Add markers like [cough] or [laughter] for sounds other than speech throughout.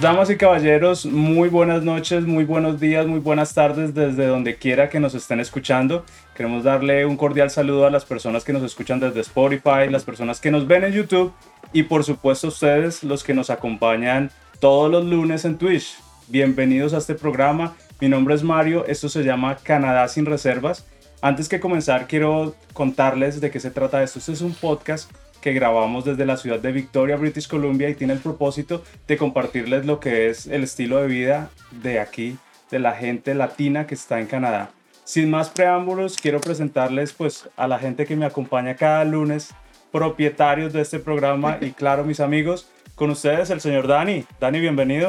damas y caballeros, muy buenas noches, muy buenos días, muy buenas tardes desde donde quiera que nos estén escuchando. Queremos darle un cordial saludo a las personas que nos escuchan desde Spotify, las personas que nos ven en YouTube y por supuesto ustedes los que nos acompañan todos los lunes en Twitch. Bienvenidos a este programa. Mi nombre es Mario, esto se llama Canadá sin reservas. Antes que comenzar quiero contarles de qué se trata esto. Este es un podcast que grabamos desde la ciudad de Victoria, British Columbia, y tiene el propósito de compartirles lo que es el estilo de vida de aquí, de la gente latina que está en Canadá. Sin más preámbulos, quiero presentarles pues a la gente que me acompaña cada lunes, propietarios de este programa y [laughs] claro, mis amigos, con ustedes el señor Dani. Dani, bienvenido.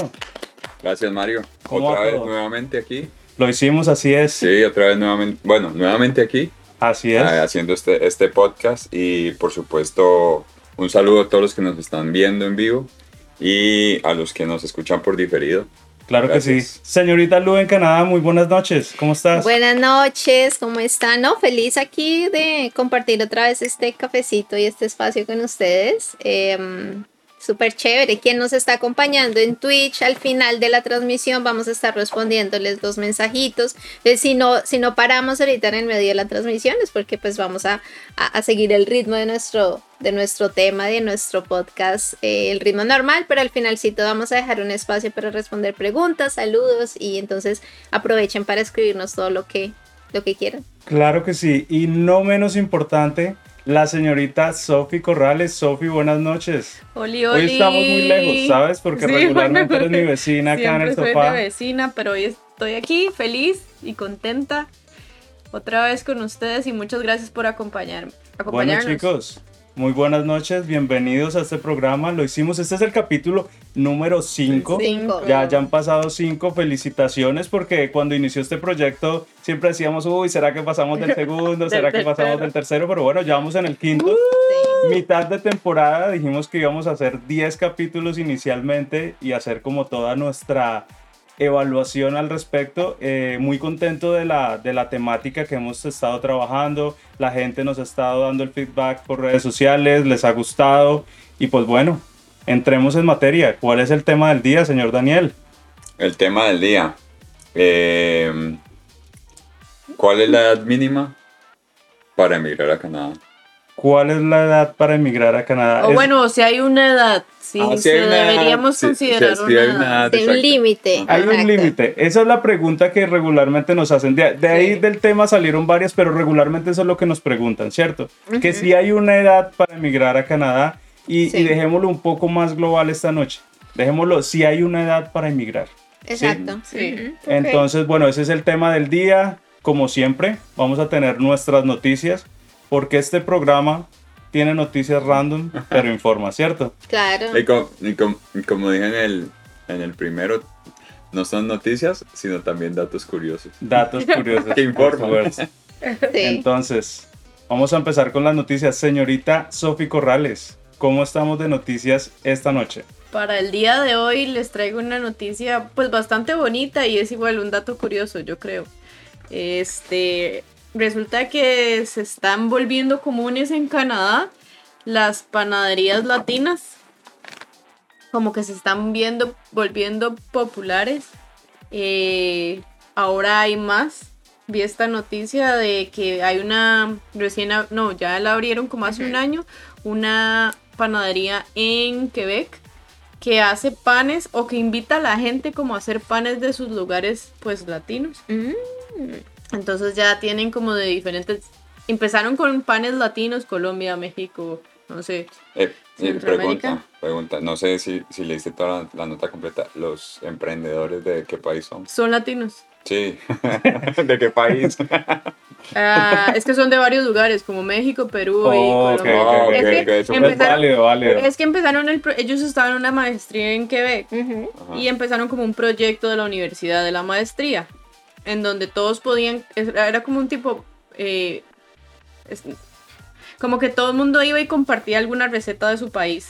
Gracias, Mario. Otra vez nuevamente aquí. Lo hicimos, así es. Sí, otra vez nuevamente, bueno, nuevamente aquí Así es. Ah, haciendo este, este podcast y por supuesto un saludo a todos los que nos están viendo en vivo y a los que nos escuchan por diferido. Claro que sí. Señorita Lu en Canadá, muy buenas noches. ¿Cómo estás? Buenas noches, ¿cómo están? No, feliz aquí de compartir otra vez este cafecito y este espacio con ustedes. Eh, Súper chévere. Quien nos está acompañando en Twitch al final de la transmisión vamos a estar respondiéndoles los mensajitos. Eh, si, no, si no paramos ahorita en el medio de la transmisión es porque pues vamos a, a, seguir el ritmo de nuestro, de nuestro tema, de nuestro podcast, eh, el ritmo normal, pero al finalcito vamos a dejar un espacio para responder preguntas, saludos y entonces aprovechen para escribirnos todo lo que, lo que quieran. Claro que sí. Y no menos importante, la señorita Sofi Corrales. Sofi, buenas noches. Oli, Hoy estamos muy lejos, ¿sabes? Porque regularmente eres mi vecina acá en el sofá. Soy mi vecina, pero hoy estoy aquí feliz y contenta otra vez con ustedes y muchas gracias por acompañarme. Bueno, chicos, muy buenas noches, bienvenidos a este programa. Lo hicimos, este es el capítulo número 5. Ya, ya han pasado 5 felicitaciones porque cuando inició este proyecto siempre decíamos, uy, ¿será que pasamos del segundo? ¿Será que pasamos del tercero? Pero bueno, ya vamos en el quinto. Mitad de temporada dijimos que íbamos a hacer 10 capítulos inicialmente y hacer como toda nuestra evaluación al respecto. Eh, muy contento de la, de la temática que hemos estado trabajando. La gente nos ha estado dando el feedback por redes sociales, les ha gustado. Y pues bueno, entremos en materia. ¿Cuál es el tema del día, señor Daniel? El tema del día. Eh, ¿Cuál es la edad mínima para emigrar a Canadá? ¿Cuál es la edad para emigrar a Canadá? O bueno, si hay una edad, sí, ah, deberíamos considerar una, edad. un límite. Hay un límite. Esa es la pregunta que regularmente nos hacen. De, ahí del tema salieron varias, pero regularmente eso es lo que nos preguntan, ¿cierto? Que si hay una edad para emigrar a Canadá y, dejémoslo un poco más global esta noche. Dejémoslo, si hay una edad para emigrar. Exacto. Sí. Entonces, bueno, ese es el tema del día. Como siempre, vamos a tener nuestras noticias porque este programa tiene noticias random, pero informa, ¿cierto? Claro. Y, como, dije en el, en el primero, no son noticias, sino también datos curiosos. Datos curiosos. [laughs] que informan. Sí. Entonces, vamos a empezar con las noticias. Señorita Sofi Corrales, ¿cómo estamos de noticias esta noche? Para el día de hoy les traigo una noticia pues bastante bonita y es igual un dato curioso, yo creo. Este, resulta que se están volviendo comunes en Canadá las panaderías latinas. Como que se están viendo, volviendo populares. Eh, ahora hay más. Vi esta noticia de que hay una recién, no, ya la abrieron como hace un año, una panadería en Quebec que hace panes o que invita a la gente como a hacer panes de sus lugares pues latinos. Mm. Entonces ya tienen como de diferentes... Empezaron con panes latinos, Colombia, México, no sé. Eh, pregunta, pregunta, no sé si, si leíste toda la, nota completa. ¿Los emprendedores de qué país son? Son latinos. Sí, [laughs] ¿de qué país? [laughs] Ah, es que son de varios lugares, como México, Perú y Colombia. es, que empezaron, es que empezaron el, ellos estaban en una maestría en Quebec y empezaron como un proyecto de la universidad de la maestría en donde todos podían, era como un tipo, eh, como que todo el mundo iba y compartía alguna receta de su país.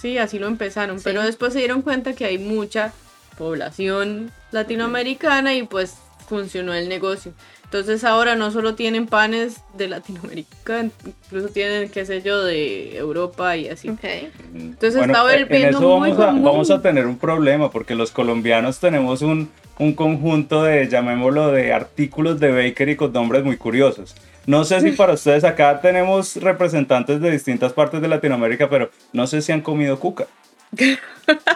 Sí, así lo empezaron, pero después se dieron cuenta que hay mucha población latinoamericana y pues funcionó el negocio. Entonces ahora no solo tienen panes de Latinoamérica, incluso tienen, qué sé yo, de Europa y así. Ok. Entonces Bueno, está en- en volviendo eso muy vamos a, común. vamos a tener un problema porque los colombianos tenemos un, un conjunto de, llamémoslo, de artículos de bakery con nombres muy curiosos. No sé si para ustedes acá tenemos representantes de distintas partes de Latinoamérica, pero no sé si han comido cuca. [laughs]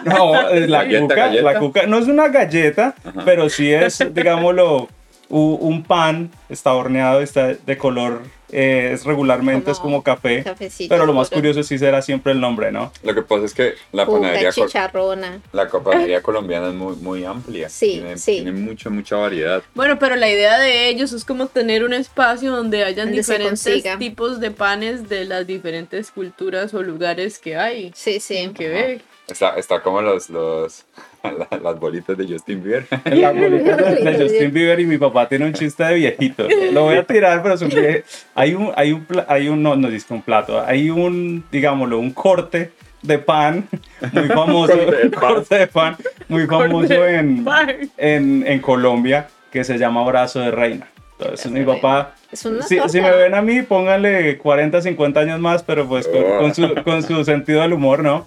No, la Galleta, cuca, galleta. la cuca no es una galleta, Ajá. pero sí es, [laughs] digámoslo, un pan, está horneado, está de color, eh, es regularmente es Como café, cafecito pero lo más curioso sí será siempre el nombre, ¿no? Lo que pasa es que la panadería, chicharrona. la panadería colombiana es muy, muy amplia. Sí, tiene, sí. tiene mucha, mucha variedad. Bueno, pero la idea de ellos es como tener un espacio donde hayan Donde diferentes tipos de panes de las diferentes culturas o lugares que hay Sí, sí. en Quebec. Está, está como los, los, [laughs] la- las bolitas de Justin Bieber. [laughs] La bolita de, Justin Bieber y mi papá tiene un chiste de viejito. Lo voy a tirar, pero es un vie- Hay un, hay un, hay un, no, no disco un plato, hay un, digámoslo, un corte de pan muy famoso, Corte de [laughs] pan. corte de pan muy famoso en, pan. en, en Colombia que se llama brazo de reina. Entonces mi papá, Es si, si me ven a mí, pónganle 40, 50 años más, pero pues con, con su, con su sentido del humor, ¿no?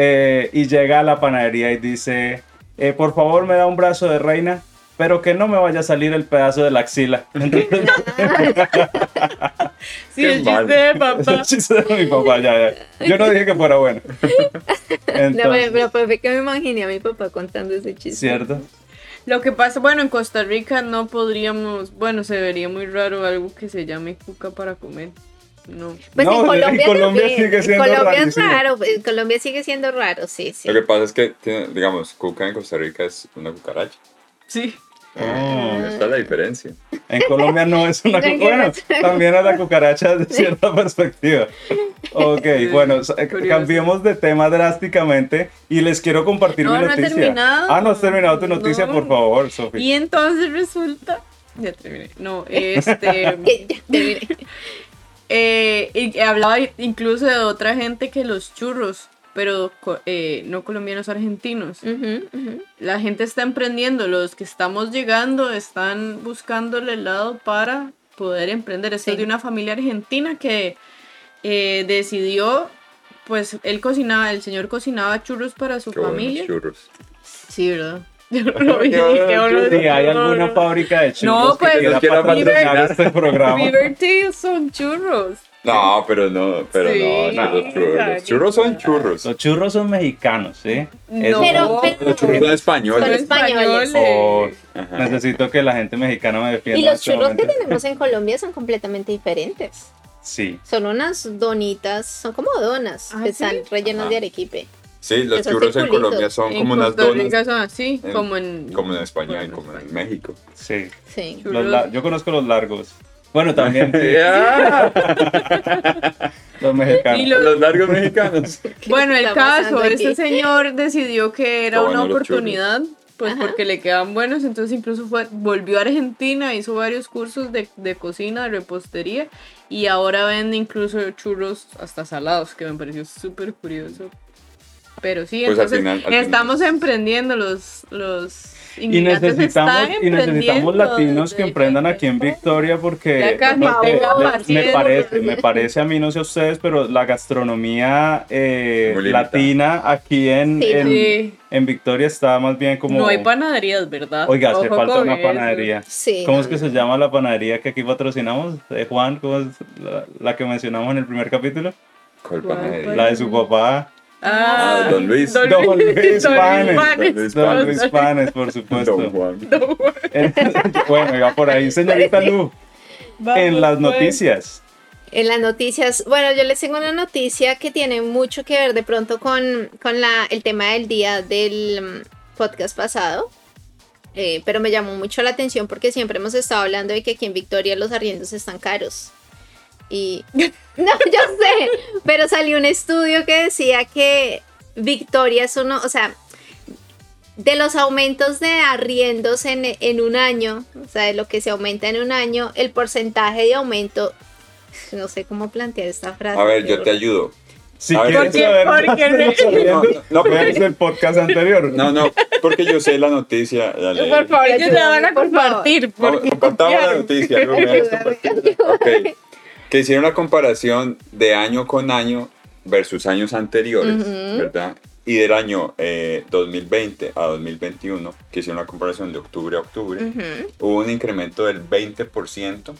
Eh, y llega a la panadería y dice, eh, por favor me da un brazo de reina, pero que no me vaya a salir el pedazo de la axila. Entonces, [laughs] [laughs] Sí, el chiste de papá. el chiste de mi papá, ya, ya. Yo no dije que fuera bueno. [laughs] No, pero, pero fue que me imaginé a mi papá contando ese chiste. ¿Cierto? Lo que pasa, bueno, en Costa Rica no podríamos, bueno, se vería muy raro algo que se llame cuca para comer. No. Pues No, en en Colombia, también. sigue En siendo Colombia es raro, en Colombia sigue siendo raro, sí, sí. Lo que pasa es que, tiene- digamos, cuca en Costa Rica es una cucaracha. Sí. Oh. Esta es la diferencia. En Colombia no es una No, cu- Bueno, también a la cucaracha de cierta perspectiva. Ok, bueno, eh, Curioso. cambiemos de tema drásticamente y les quiero compartir No, mi no he noticia. terminado. Ah, no has terminado tu noticia, No. por favor, Sofía. Y entonces resulta. Ya terminé. No, este. [laughs] Ya terminé. Eh, y hablaba incluso de otra gente que los churros, pero eh, no colombianos argentinos. La gente está emprendiendo, los que estamos llegando están buscándole el lado para poder emprender. Esto Sí. es de una familia argentina que eh, decidió, pues él cocinaba, el señor cocinaba churros para su Qué familia. churros. Sí, ¿verdad? [laughs] Yo lo vi, buenos churros. Si hay alguna fábrica de churros No, pues, que quiera Nos quiera patrocinar este programa, Tails son churros. No, pero no, pero Sí, no, no, los churros. Los churros son churros. los churros son mexicanos, ¿sí? No, Pero- pero- Los churros son Son españoles. españoles. Oh, necesito que la gente mexicana me defienda. Y los este churros que tenemos en Colombia son completamente diferentes. Sí. Son unas donitas, son como donas, Ah, que ¿sí? están rellenas Ajá. de arequipe. Sí, los Esos churros en. Colombia son En como unas Costa donas Rica son así, en- como en... como en España y como en. México. Sí. Sí. Churros. Los la- yo conozco los largos. Bueno, también [laughs] [laughs] los mexicanos. Y los- Los largos mexicanos. [laughs] Bueno, el caso, este señor decidió que era una bueno oportunidad, pues Ajá. porque le quedaban buenos, entonces incluso fue, volvió a Argentina, hizo varios cursos de, de cocina, de repostería, y ahora vende incluso churros hasta salados, que me pareció súper curioso. Pero sí, Pues al entonces final- al final- estamos emprendiendo los... los Y necesitamos, y necesitamos latinos que emprendan aquí en. Victoria porque eh, me parece, me parece a mí, no sé a ustedes, pero la gastronomía eh, latina aquí en, Sí, en, Sí. en Victoria está más bien como... No hay panaderías, ¿verdad? Oiga, hace Ojo falta con una panadería. Sí. ¿Cómo no, es que no. se llama la panadería que aquí patrocinamos? Eh, Juan, ¿cómo es la, la que mencionamos en el primer capítulo? La de su papá. Ah, Ah, Don Luis. Don Luis Panes. Don Luis Don Luis Panes. Panes, por supuesto. Don Juan. bueno, iba por ahí, señorita Lu, en las pues. noticias. En las noticias, bueno, yo les tengo una noticia que tiene mucho que ver de pronto con, con la, el tema del día del mm, podcast pasado. Eh, pero me llamó mucho la atención porque siempre hemos estado hablando de que aquí en Victoria los arriendos están caros. Y [laughs] no, yo sé, pero salió un estudio que decía que Victoria es uno, o sea, de los aumentos de arriendos en, en un año, o sea, de lo que se aumenta en un año, el porcentaje de aumento, no sé cómo plantear esta frase. A ver, yo te ayudo. Si A ver, quieres ¿por qué? saber ¿Por más qué? de los arriendos, No, no, vean el podcast anterior. No, no, porque yo sé la noticia. Por favor, Ellos la van a ayúdame, por favor. compartir. Compartamos la noticia. luego me compartir. [laughs] Ok. Que hicieron la comparación de año con año versus años anteriores, Ujú. ¿verdad? Y del año eh, 2020 a 2021, que hicieron la comparación de octubre a octubre, Ujú. hubo un incremento del 20%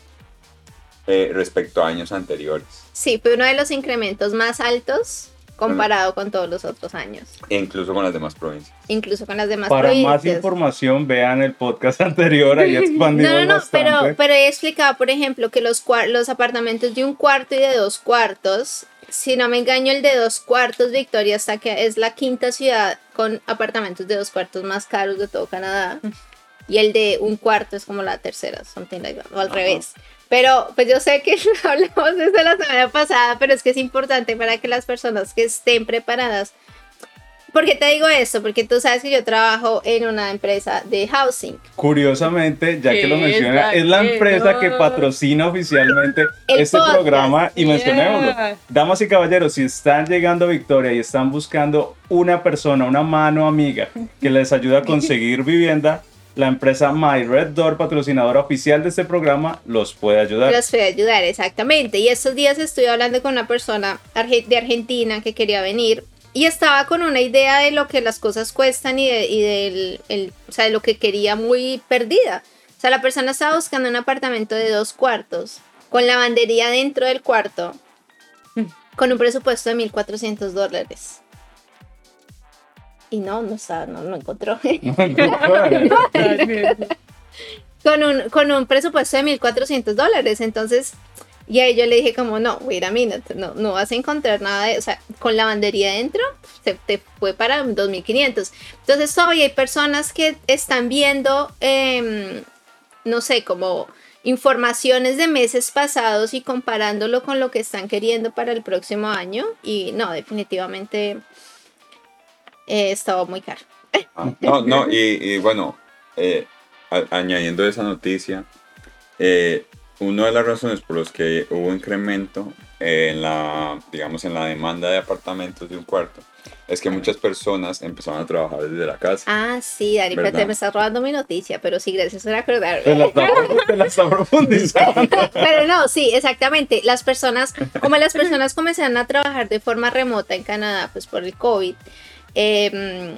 eh, respecto a años anteriores. Sí, fue uno de los incrementos más altos comparado con todos los otros años, E incluso con las demás provincias. incluso con las demás Para más provincias. información, vean el podcast [laughs] anterior, ahí expandimos [laughs] No, no, no, bastante. pero, pero he explicado, por ejemplo, que los, cuar- los apartamentos de un cuarto y de dos cuartos, si no me engaño, el de dos cuartos, Victoria, está que es la quinta ciudad con apartamentos de dos cuartos más caros de todo Canadá. Y el de un cuarto es como la tercera, something like that, o al Ajá. revés. Pero pues yo sé que [laughs] hablamos de eso la semana pasada, pero es que es importante para que las personas que estén preparadas. ¿Por qué te digo esto? Porque tú sabes que yo trabajo en una empresa de housing. Curiosamente, ya que lo ¿Qué menciona, es la empresa que patrocina oficialmente [laughs] El este podcast. programa y Yeah. mencionémoslo. Damas y caballeros, si están llegando a Victoria y están buscando una persona, una mano amiga que les ayude a [laughs] conseguir vivienda, la empresa My Red Door, patrocinadora oficial de este programa, los puede ayudar. Los puede ayudar, exactamente. Y estos días estuve hablando con una persona de Argentina que quería venir y estaba con una idea de lo que las cosas cuestan y, de, el- o sea, de lo que quería muy perdida. O sea, la persona estaba buscando un apartamento de dos cuartos, con lavandería dentro del cuarto, con un presupuesto de 1.400 dólares. Y no, no, [laughs] no, no encontró. con un, con un presupuesto de 1.400 dólares. Entonces, y ahí yo le dije como, no, wait a minute, no, no vas a encontrar nada de, o sea, con lavandería dentro, se te fue para 2.500. Entonces, todavía hay personas que están viendo, em, no sé, como informaciones de meses pasados y comparándolo con lo que están queriendo para el próximo año. Y no, definitivamente eh, estaba muy caro. Ah, no, no, y, y bueno, eh, a- añadiendo esa noticia, eh, una de las razones por las que hubo incremento en la, digamos, en la demanda de apartamentos de un cuarto es que muchas personas empezaron a trabajar desde la casa. Ah, sí, Dani, te me estás robando mi noticia, pero sí, gracias por acordarme. Te la está, te la está profundizando. Pero no, sí, exactamente. Las personas, como las personas comenzaron a trabajar de forma remota en Canadá, pues por el COVID, eh,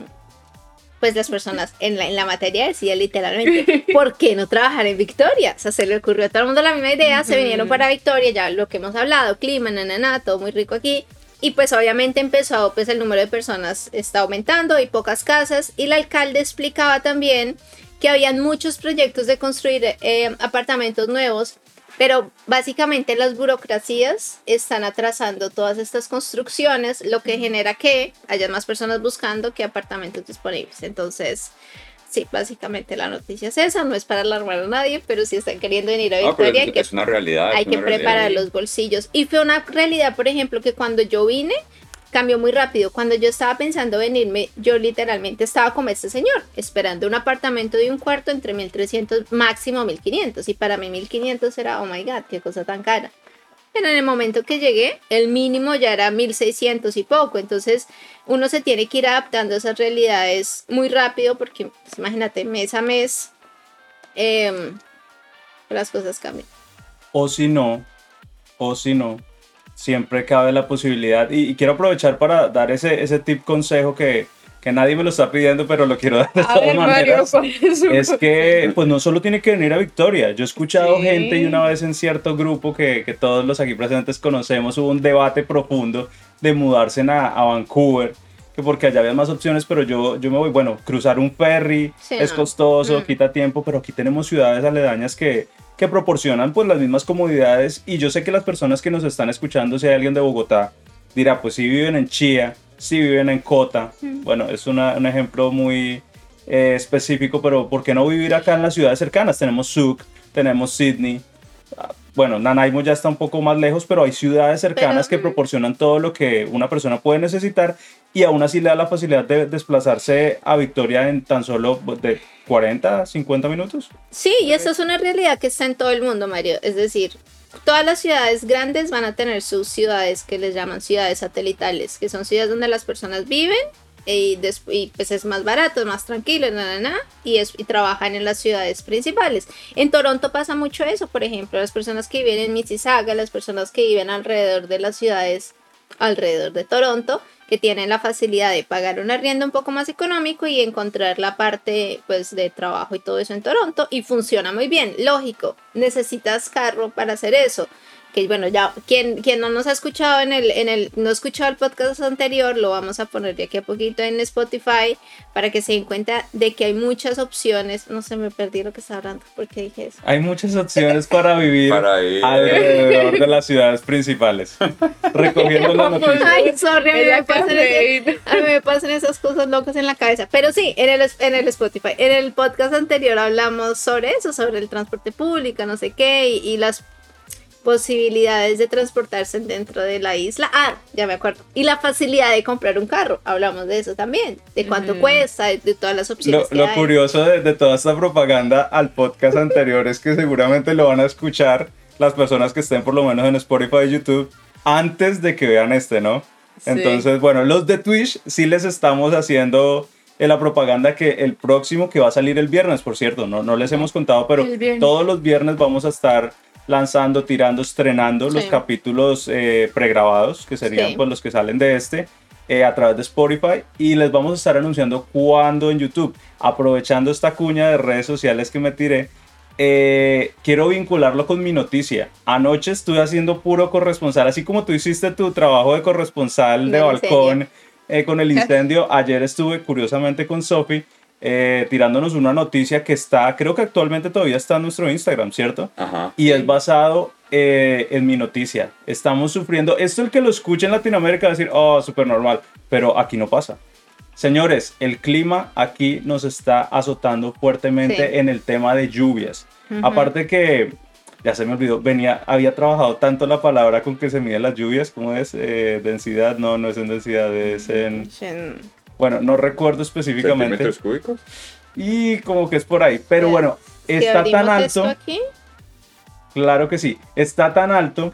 pues las personas en la, en la materia decían literalmente, ¿por qué no trabajar en Victoria? O sea, se le ocurrió a todo el mundo la misma idea, se vinieron para Victoria, ya lo que hemos hablado, clima, nanana, todo muy rico aquí. Y pues obviamente empezó, pues el número de personas está aumentando, hay pocas casas y el alcalde explicaba también que habían muchos proyectos de construir eh, apartamentos nuevos, pero básicamente las burocracias están atrasando todas estas construcciones, lo que genera que haya más personas buscando que apartamentos disponibles. Entonces, sí, básicamente la noticia es esa, no es para alarmar a nadie, pero si están queriendo venir a Ah, Victoria, es, hay que es una realidad. es hay que realidad. preparar los bolsillos. Y fue una realidad, por ejemplo, que cuando yo vine, cambió muy rápido. Cuando yo estaba pensando venirme, yo literalmente estaba como este señor, esperando un apartamento de un cuarto entre 1300, máximo 1500. Y para mí 1500 era, oh my god, qué cosa tan cara. Pero en el momento que llegué, el mínimo ya era 1600 y poco. Entonces, uno se tiene que ir adaptando a esas realidades muy rápido porque, pues, imagínate, mes a mes, em, las cosas cambian. O si no, o si no, siempre cabe la posibilidad. Y, y quiero aprovechar para dar ese, ese tip consejo que, que nadie me lo está pidiendo, pero lo quiero [laughs] dar de A todas ver, maneras. ¿cuál es que, pues no solo tiene que venir a Victoria. Yo he escuchado Sí. gente y una vez en cierto grupo que, que todos los aquí presentes conocemos, hubo un debate profundo de mudarse a, a Vancouver, que porque allá había más opciones, pero yo, yo me voy, bueno, cruzar un ferry Sí, es no. costoso, Mm. quita tiempo, pero aquí tenemos ciudades aledañas que, que proporcionan pues las mismas comodidades. Y yo sé que las personas que nos están escuchando, si hay alguien de Bogotá, dirá, pues si viven en Chía, si viven en Cota, bueno, es una- un ejemplo muy eh, específico, pero ¿por qué no vivir acá en las ciudades cercanas? Tenemos Zug, tenemos Sydney, bueno, Nanaimo ya está un poco más lejos, pero hay ciudades cercanas Pero- que proporcionan todo lo que una persona puede necesitar y aún así le da la facilidad de desplazarse a Victoria en tan solo de 40, 50 minutos. Sí, y eso es una realidad que está en todo el mundo, Mario. Es decir, todas las ciudades grandes van a tener sus ciudades que les llaman ciudades satelitales, que son ciudades donde las personas viven y, pues es más barato, más tranquilo, y, es, y trabajan en las ciudades principales. En Toronto pasa mucho eso, por ejemplo, las personas que viven en Mississauga, las personas que viven alrededor de las ciudades alrededor de Toronto, que tienen la facilidad de pagar un arriendo un poco más económico y encontrar la parte pues de trabajo y todo eso en Toronto y funciona muy bien, lógico, necesitas carro para hacer eso que bueno, ya quien, quien no nos ha escuchado en el, en el, no ha escuchado el podcast anterior, lo vamos a poner de aquí a poquito en Spotify para que se den cuenta de que hay muchas opciones. No se me perdí lo que estaba hablando porque dije eso. Hay muchas opciones para vivir alrededor de las ciudades principales. Recogiendo la noticia. Ay, sorry, a mí, me pasan esas, a mí me pasan esas cosas locas en la cabeza. Pero sí, en el, en el Spotify. En el podcast anterior hablamos sobre eso, sobre el transporte público, no sé qué, y, y las posibilidades de transportarse dentro de la isla. Ah, ya me acuerdo. Y la facilidad de comprar un carro. Hablamos de eso también. De cuánto cuesta, de, todas las opciones. Lo, curioso de, toda esta propaganda al podcast anterior es que seguramente lo van a escuchar las personas que estén por lo menos en Spotify y YouTube antes de que vean este, ¿no? Entonces, bueno, los de Twitch sí les estamos haciendo la propaganda que el próximo que va a salir el viernes, por cierto, no, no les hemos contado, pero todos los viernes vamos a estar lanzando, tirando, estrenando los capítulos eh, pregrabados, que serían pues los que salen de este, eh, a través de Spotify y les vamos a estar anunciando cuándo en YouTube. Aprovechando esta cuña de redes sociales que me tiré, eh, quiero vincularlo con mi noticia. Anoche estuve haciendo puro corresponsal, así como tú hiciste tu trabajo de corresponsal de balcón con el [laughs] incendio. Ayer estuve curiosamente con Sophie eh, tirándonos una noticia que está, creo que actualmente todavía está en nuestro Instagram, ¿cierto? Ajá. Y es basado eh, en mi noticia. Estamos sufriendo, esto el que lo escucha en Latinoamérica va a decir, oh, súper normal, pero aquí no pasa. Señores, el clima aquí nos está azotando fuertemente en el tema de lluvias. Aparte que, ya se me olvidó, venía, había trabajado tanto la palabra con que se miden las lluvias, ¿cómo es? Eh, densidad, no, no es en densidad, es en... Bueno, no recuerdo específicamente. ¿Centímetros cúbicos? Y como que es por ahí. Pero bueno, está tan alto. Aquí? Claro que sí. Está tan alto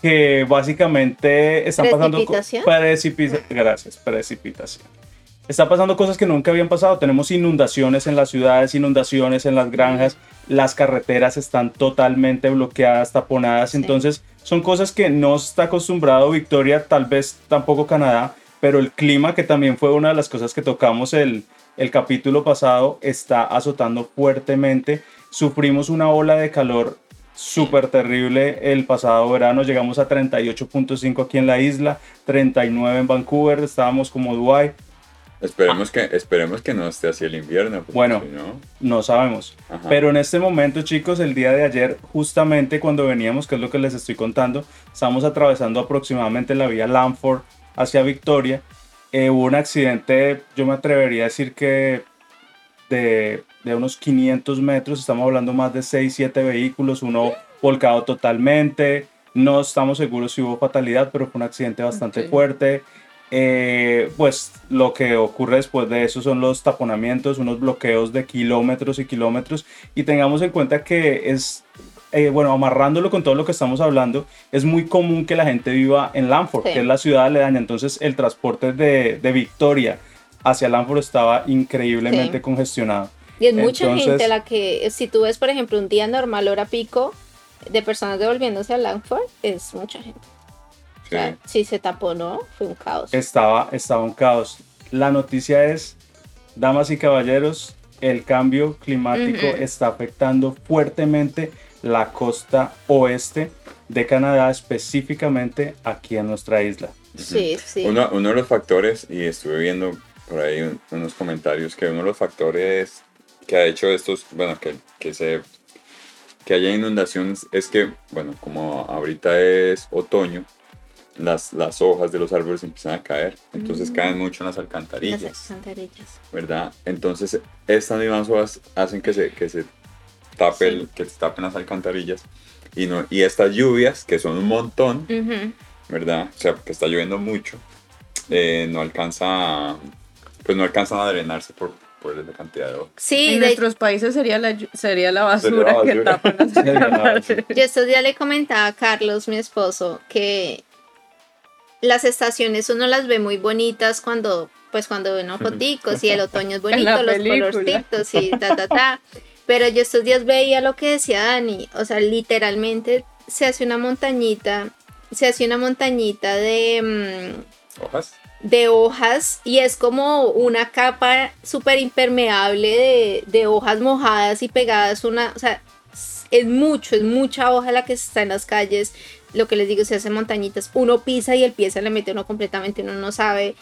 que básicamente están pasando precipitación. Gracias, precipitación. Está pasando cosas que nunca habían pasado. Tenemos inundaciones en las ciudades, inundaciones en las granjas, las carreteras están totalmente bloqueadas, taponadas. Entonces, son cosas que no está acostumbrado Victoria, tal vez tampoco Canadá, pero el clima, que también fue una de las cosas que tocamos el, el capítulo pasado, está azotando fuertemente. Sufrimos una ola de calor súper terrible el pasado verano, llegamos a 38.5 aquí en la isla, 39 en Vancouver, estábamos como Dubai. Esperemos, que, esperemos que no esté así el invierno. Bueno, no, sabemos. Pero en este momento, chicos, el día de ayer, justamente cuando veníamos, que es lo que les estoy contando, estamos atravesando aproximadamente la vía Lamford hacia Victoria, eh, hubo un accidente, yo me atrevería a decir que de, de, unos 500 metros, estamos hablando más de 6, 7 vehículos, uno volcado totalmente, no estamos seguros si hubo fatalidad, pero fue un accidente bastante fuerte. Eh, pues lo que ocurre después de eso son los taponamientos, unos bloqueos de kilómetros y kilómetros y tengamos en cuenta que es eh, bueno, amarrándolo con todo lo que estamos hablando, es muy común que la gente viva en Lanford, que es la ciudad aledaña. Entonces, el transporte de, de Victoria hacia Lanford estaba increíblemente congestionado. Y es mucha gente la que, si tú ves, por ejemplo, un día normal, hora pico, de personas devolviéndose a Lanford, es mucha gente. si se tapó, ¿no? Fue un caos. Estaba, estaba un caos. La noticia es, damas y caballeros, el cambio climático está afectando fuertemente la costa oeste de Canadá, específicamente aquí en nuestra isla. Sí, sí. Uno, uno, de los factores, y estuve viendo por ahí unos comentarios, que uno de los factores que ha hecho estos, bueno, que, que, se, que haya inundaciones es que, bueno, como ahorita es otoño, las, las hojas de los árboles empiezan a caer, entonces mm. caen mucho en las alcantarillas. Las alcantarillas. ¿Verdad? Entonces, estas mismas hojas hacen que se, que se que se tapen las alcantarillas. Y, no, y estas lluvias, que son un montón, ¿verdad? O sea, que está lloviendo mucho, eh, no alcanza, pues no alcanzan a drenarse por, por esa cantidad de hojas. Sí, en de- nuestros países sería la, sería la basura, Sería la que basura. tapan las [laughs] la yo estos días le comentaba a Carlos, mi esposo, que las estaciones uno las ve muy bonitas cuando, pues cuando ve unos foticos [laughs] y el otoño es la bonito, los colorcitos y ta, ta, ta. [laughs] Pero yo estos días veía lo que decía Dani, o sea, literalmente se hace una montañita, se hace una montañita de... mm, ¿Hojas? de hojas y es como una capa súper impermeable de, de hojas mojadas y pegadas, una, o sea, es mucho, es mucha hoja la que está en las calles, lo que les digo, se hace montañitas, uno pisa y el pie se le mete uno completamente, uno no sabe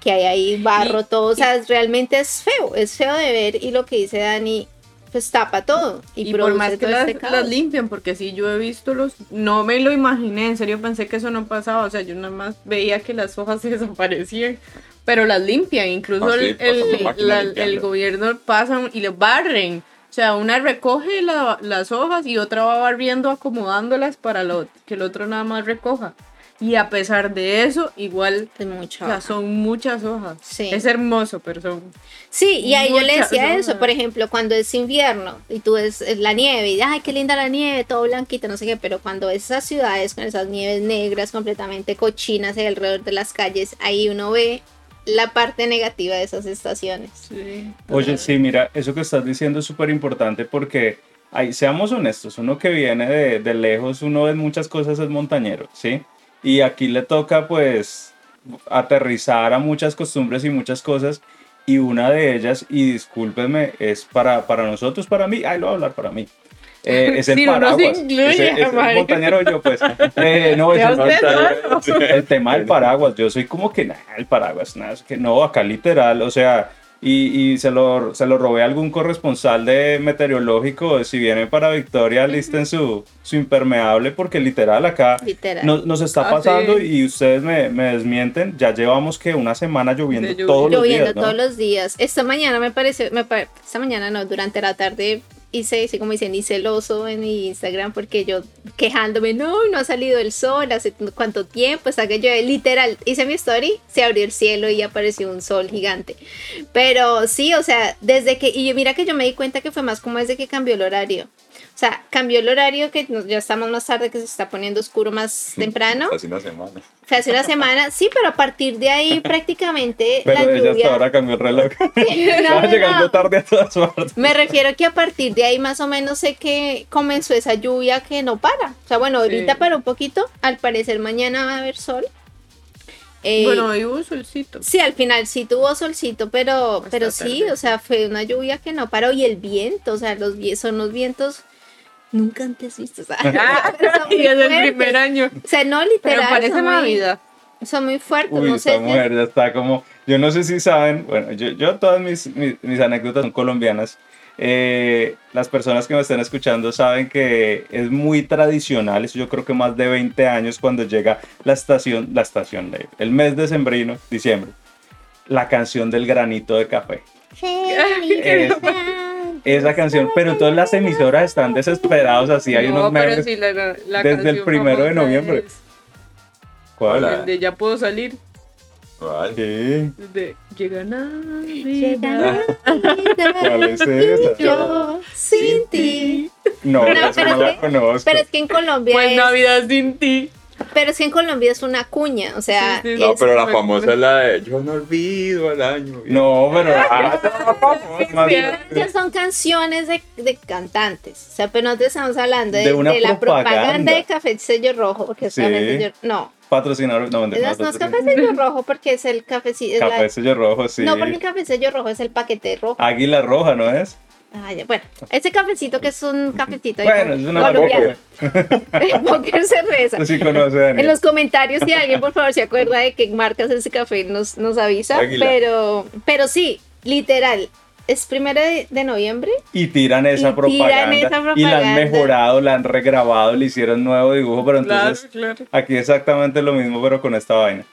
que hay ahí barro, todo, o sea, realmente es feo, es feo de ver y lo que dice Dani, pues tapa todo y, Y por más que todo las, este las limpian, porque sí, yo he visto los, no me lo imaginé, en serio pensé que eso no pasaba, o sea, yo nada más veía que las hojas [laughs] se desaparecían, pero las limpian, incluso Ah, sí, el, la gobierno pasan y le barren, o sea, una recoge la- las hojas y otra va barriendo, acomodándolas para lo, que el otro nada más recoja. Y a pesar de eso, igual, Es mucha o sea, son muchas hojas. Sí. Es hermoso, pero son... Sí, y ahí yo le decía eso, hojas. por ejemplo, cuando es invierno y tú ves eh, la nieve y ay, qué linda la nieve, todo blanquito, no sé qué, pero cuando ves esas ciudades con esas nieves negras completamente cochinas alrededor de las calles, ahí uno ve la parte negativa de esas estaciones. Sí. Oye, sí, mira, eso que estás diciendo es súper importante porque, ahí, seamos honestos, uno que viene de, de lejos, uno ve muchas cosas es montañero, ¿sí? Y aquí le toca pues aterrizar a muchas costumbres y muchas cosas y una de ellas, y discúlpenme, es para, para nosotros, para mí, ay, lo voy a hablar para mí. Eh, [laughs] es el paraguas. incluye, Ese- ese [laughs] es Mario. montañero yo, pues. [laughs] Eh, no, es el, usted, el tema del paraguas, yo soy como que, nada, el paraguas, nada, es que no, acá literal, o sea, y, y se, lo, se lo robé a algún corresponsal de meteorológico, si vienen para Victoria, listen su, su impermeable, porque literal acá Literal. nos, nos está Ah, pasando sí. y ustedes me, me desmienten, ya llevamos que una semana lloviendo todos los Lloviendo días, ¿no? todos los días. Esta mañana me pareció, me pare- esta mañana no, durante la tarde hice, así como dicen, hice el oso en mi Instagram porque yo quejándome, no, no ha salido el sol, hace cuánto tiempo, hasta que yo literal hice mi story, se abrió el cielo y apareció un sol gigante. Pero sí, o sea, desde que, y mira que yo me di cuenta que fue más como desde que cambió el horario. O sea, cambió el horario que nos- ya estamos más tarde, que se está poniendo oscuro más [laughs] temprano. Hace una semana. Fue hace una semana, sí, pero a partir de ahí [laughs] prácticamente Pero la ella hasta lluvia... ahora cambió el reloj. [laughs] No, Estaba no, llegando no. tarde a todas partes. Me refiero que a partir de ahí más o menos sé que comenzó esa lluvia que no para. O sea, bueno, ahorita Sí. para un poquito. Al parecer mañana va a haber sol. Eh, Bueno, ahí hubo solcito. Sí, al final sí tuvo solcito, pero, Hasta pero sí, tarde. o sea, fue una lluvia que no paró y el viento, o sea, los son los vientos nunca antes vistos. [laughs] Son [laughs] muy y es el primer año. O sea, no Pero literal. parece son muy- Navidad. Son muy fuertes, Uy, no esta sé. mujer ya está como. Yo no sé si saben, bueno, yo, yo todas mis, mis, mis anécdotas son colombianas. Eh, las personas que me están escuchando saben que es muy tradicional, eso yo creo que más de 20 años cuando llega la estación, la estación, de- el mes de sembrino, diciembre, la canción del granito de café. [laughs] Es- esa canción, pero todas las emisoras están desesperados así, hay No, unos pero memes. sí, la- la- desde el primero de noviembre. es ¿Cuál? El de ya puedo salir. ¿Cuál? ¿Qué? De llega Navidad. [laughs] ¿Cuál es esa? Yo sin ti. No, No, pero no la es que- conozco. Pero es que en Colombia Pues es, Navidad sin ti. Pero es que en Colombia es una cuña, o sea, Sí, sí, No, pero la famosa es la de Yo no olvido al año. No, pero. ah, más- [laughs] ya son canciones de, de cantantes, o sea, pero nosotros estamos hablando de, De una de la propaganda. de Café Sello Rojo, porque es Sí. Café Sello, no, Patrocinador. No, no, es- no es. Café Sello Rojo porque es el café, es la- Café sello rojo, sí. no porque el Café Sello Rojo es el paquete rojo. Águila roja, ¿no es? Ah, ya, bueno, ese cafecito que es un cafecito Bueno, es una colombiano. [laughs] cerveza. En los comentarios, si alguien por favor se acuerda de qué marcas ese café, nos, nos avisa. Águila. Pero, pero sí, literal, es primero de, de noviembre. Y tiran esa Y tiran propaganda. esa Y la han propaganda. mejorado, la han regrabado, le hicieron nuevo dibujo, pero entonces Claro, claro. aquí exactamente lo mismo, pero con esta vaina.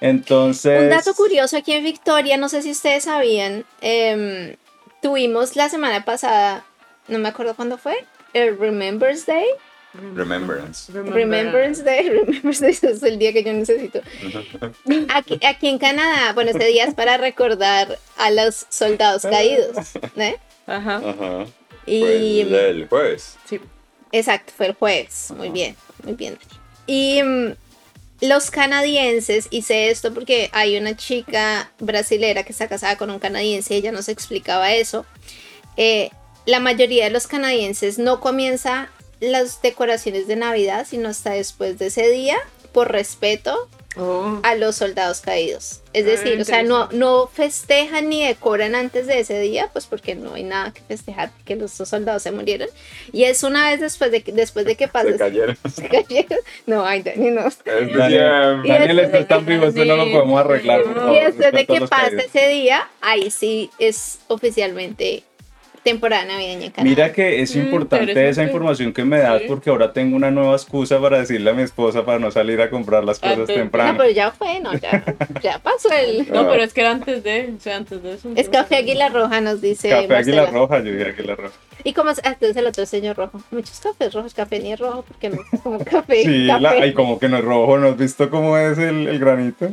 Entonces. Un dato curioso aquí en Victoria, no sé si ustedes sabían, em, tuvimos la semana pasada, no me acuerdo cuándo fue, el Remembrance Day. Remembrance. Remembrance Day, Remembrance Day [laughs] es el día que yo necesito. [laughs] Aquí, aquí en Canadá, bueno, este día es para recordar a los soldados caídos, ¿eh? Ajá. Ajá. Y Fue el, el jueves. Sí. exacto, fue el jueves. Muy bien, muy bien. Y mm, los canadienses, y sé esto porque hay una chica brasilera que está casada con un canadiense, ella nos explicaba eso. eh, la mayoría de los canadienses no comienza las decoraciones de Navidad, sino hasta después de ese día, por respeto Oh. a los soldados caídos. Es Ah, decir, o sea, no, no festejan ni decoran antes de ese día, pues porque no hay nada que festejar, que los dos soldados se murieron. Y es una vez después de que, después de que [laughs] pasa. Se cayeron. [laughs] se cayeron. No, ay, Dani, no. Es Daniel, Y Daniel está tan vivo, esto no lo podemos arreglar. por Y favor, Y después de que pasa caídos. ese día, ahí sí es oficialmente temporada navideña Canadá. Mira que es Mm, importante esa información que me das Sí. porque ahora tengo una nueva excusa para decirle a mi esposa para no salir a comprar las Ah, cosas pero- No, temprano. pero ya fue, no, ya, ya pasó el. [laughs] No, pero es que era antes de, o sea, antes de eso. Es café Águila Roja, nos dice. Café Águila. Roja, yo dije Águila Roja. Y como es, ah, entonces el otro señor rojo. Muchos cafés rojos, café ni es rojo, porque no es como café. Sí, café. la, ay, como que no es rojo, ¿no has visto cómo es el, el granito?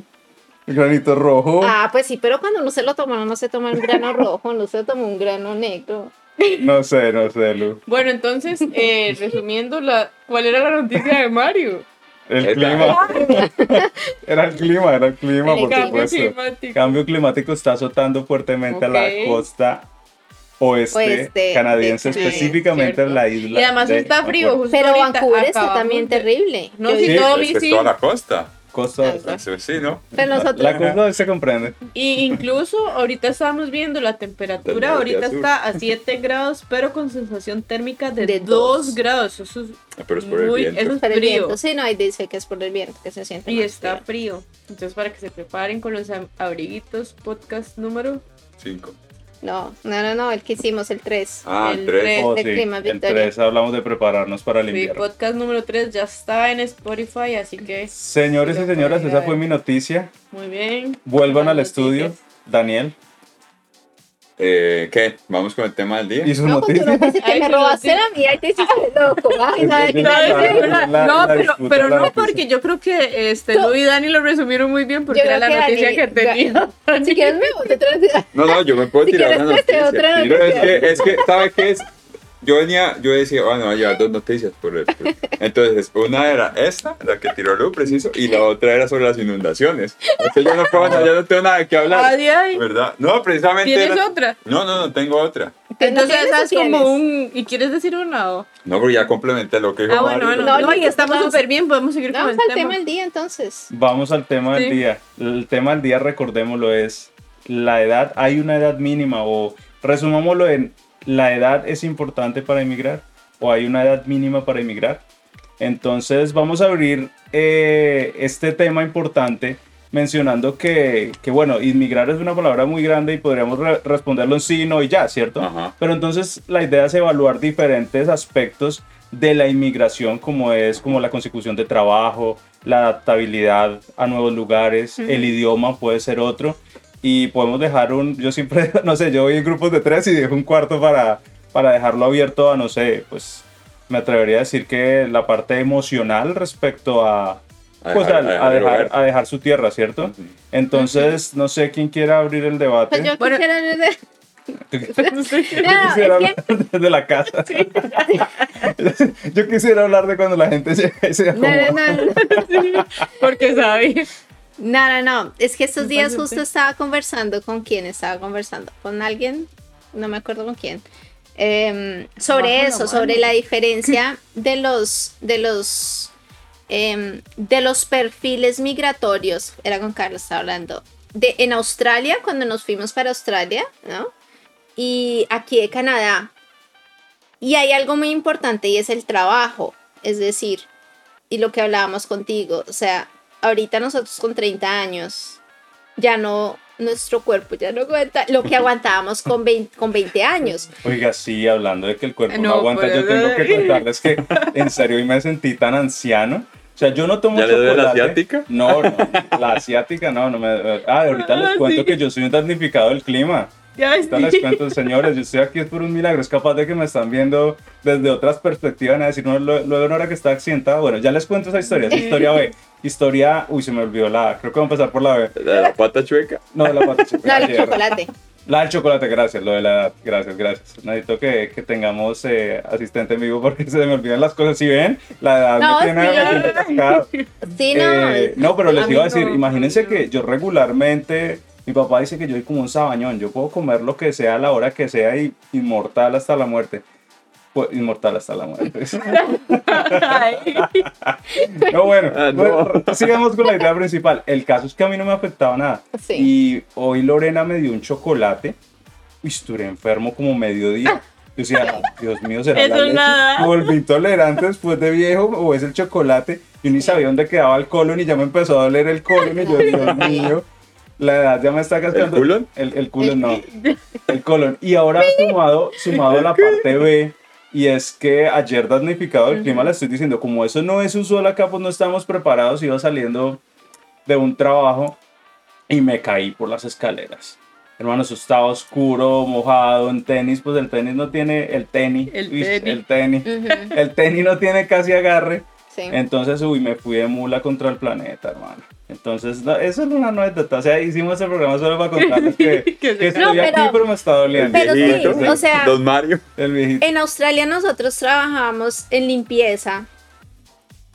El granito rojo. Ah, pues sí, pero cuando uno se lo toma, no se toma un grano [laughs] rojo, no se toma un grano negro. No sé, no sé, Lu. Bueno, entonces, eh, [laughs] resumiendo, la, ¿cuál era la noticia de Mario? El clima. [laughs] Era el clima, era el clima, El por Cambio supuesto. climático. Cambio climático está azotando fuertemente a la costa oeste, Oeste, canadiense, sí, específicamente cierto. en la isla. Y además de está frío, justo Pero ahorita Vancouver está también de- terrible. No, Yo sí, vi- todo Es que es toda la costa. Costa. Eso sí, ¿no? Pero nosotros, La costa se comprende. Y incluso ahorita estábamos viendo la temperatura, ahorita a sur. está a 7 grados, pero con sensación térmica de, De 2 dos. grados. Eso es Pero es por el muy, viento. eso es por el frío. viento, sí, no, ahí dice que es por el viento que se siente. Y está frío. frío. Entonces, para que se preparen con los ab- abriguitos, podcast número. Cinco. No, no, no, no, el que hicimos, el 3. Ah, El tres. tres. Oh, de sí, clima, el Victoria. 3 hablamos de prepararnos para el Sí, invierno. podcast número 3 ya está en Spotify, así que Señores y señoras, esa fue mi noticia. muy bien. Vuelvan al estudio. noticias. Daniel. Eh, ¿Qué? ¿Vamos con el tema del día? ¿Y su No, pues tú noticia? no que me robaste noticia. la mía y te hiciste [laughs] loco. Ay, No, la- pero, disputa no, noticia. porque yo creo que este, Tú- Lu y Dani lo resumieron muy bien porque era la que noticia Dani- que tenía. Si quieres me [laughs] otra. No, no, yo me puedo Si tirar quieres, una noticia. otra Pero es noticia. que, es que, ¿sabe qué es? Yo venía, yo decía, bueno, voy a llevar dos noticias por el. por- Entonces, una era esta, la que tiró Lu, preciso, y la otra era sobre las inundaciones. Entonces, yo no puedo, ya no tengo nada qué hablar. Ay, ay. ¿Verdad? No, precisamente. ¿Tienes era- otra? No, no, no tengo otra. Entonces es como un... ¿Y quieres decir una o...? No, porque ya complementé lo que dijo Ah, bueno, Mario. No, No, y estamos súper bien, podemos seguir con Vamos el al tema. del día entonces. Vamos al tema del Sí. día. El tema del día, recordémoslo, es la edad. Hay una edad mínima o resumámoslo en la edad es importante para emigrar o hay una edad mínima para emigrar. Entonces vamos a abrir eh, este tema importante mencionando que, que, bueno, inmigrar es una palabra muy grande y podríamos re- responderlo en sí, no y ya, ¿cierto? Ajá. Pero entonces la idea es evaluar diferentes aspectos de la inmigración, como es como la consecución de trabajo, la adaptabilidad a nuevos lugares, el idioma puede ser otro. Y podemos dejar un, yo siempre, [laughs] no sé, yo voy en grupos de tres y dejo un cuarto para, para dejarlo abierto a, no sé, pues me atrevería a decir que la parte emocional respecto a, A pues, dejar- a, dejar a su tierra, ¿cierto? Entonces, no sé quién quiera abrir el debate. Pues yo Bueno. quisiera hablar de... [laughs] Yo No, quisiera es hablar [laughs] desde la casa. Yo quisiera hablar de cuando la gente llega y se No, no, no, no. Porque sabe. No, no, no. Es que estos días justo estaba conversando con quién estaba conversando. Con alguien, no me acuerdo con quién. Em, sobre Bajo la eso, sobre la [laughs] diferencia de los, de los, em, de los perfiles migratorios. Era con Carlos, estaba hablando. De, en Australia, cuando nos fuimos para Australia, ¿no? Y aquí de Canadá. Y hay algo muy importante y es el trabajo. Es decir, y lo que hablábamos contigo, o sea, ahorita nosotros con 30 años, ya no, nuestro cuerpo ya no aguanta lo que aguantábamos con 20, con 20 años. Oiga, sí, hablando de que el cuerpo no, No, aguanta, yo tengo que contarles que en serio hoy me sentí tan anciano. O sea, yo no tomo ¿Ya le duele la chocolate. asiática? No, no, la asiática no, no me... Ah, ahorita les Ah, cuento que yo soy un damnificado del clima. Ya Ahorita les cuento, señores, yo estoy aquí es por un milagro. Es capaz de que me están viendo desde otras perspectivas. Van a decir, no, lo- luego no era que está accidentada. Bueno, ya les cuento esa historia. Esa historia B. Historia, uy, se me olvidó la A. Creo que vamos a empezar por la B. La, la pata chueca. No, la pata chica. [laughs] No, el Ayer. chocolate. La del chocolate, gracias. Lo de la edad, gracias, gracias. Necesito que, que tengamos eh, asistente en vivo porque se me olvidan las cosas. Si ven, la edad No, me tiene sí, no. Eh, no, pero les iba a decir, no. imagínense que yo regularmente, mi papá dice que yo soy como un sabañón, yo puedo comer lo que sea a la hora que sea y inmortal hasta la muerte. Pues, inmortal hasta la muerte. [laughs] Ay. No, bueno, Ah, no. bueno, sigamos con la idea principal. El caso es que a mí no me afectaba nada. Sí. Y hoy Lorena me dio un chocolate. Uy, estuve enfermo como mediodía. Yo decía, Dios mío, será [laughs] la Eso leche. nada. Me volví intolerante después de viejo o es el chocolate. Yo ni sabía dónde quedaba el colon y ya me empezó a doler el colon y yo, Dios mío, la edad ya me está cascando. ¿El culón? El, el culón no, [laughs] el colon. Y ahora sumado, sumado a la parte B, y es que ayer damnificado el clima, le estoy diciendo, como eso no es usual acá, pues no estamos preparados, iba saliendo de un trabajo y me caí por las escaleras. Hermano, eso estaba oscuro, mojado, en tenis, pues el tenis no tiene, el tenis, El uy, tenis. el tenis, Ujú, el tenis no tiene casi agarre. sí. Entonces, uy, me fui de mula contra el planeta, hermano. Entonces, no, eso es una anécdota. O sea, hicimos el programa solo para contarles que, [laughs] Que se- que estoy No, aquí, pero- me está doliendo. Pero sí, o sea- Don Mario. En Australia nosotros trabajábamos en limpieza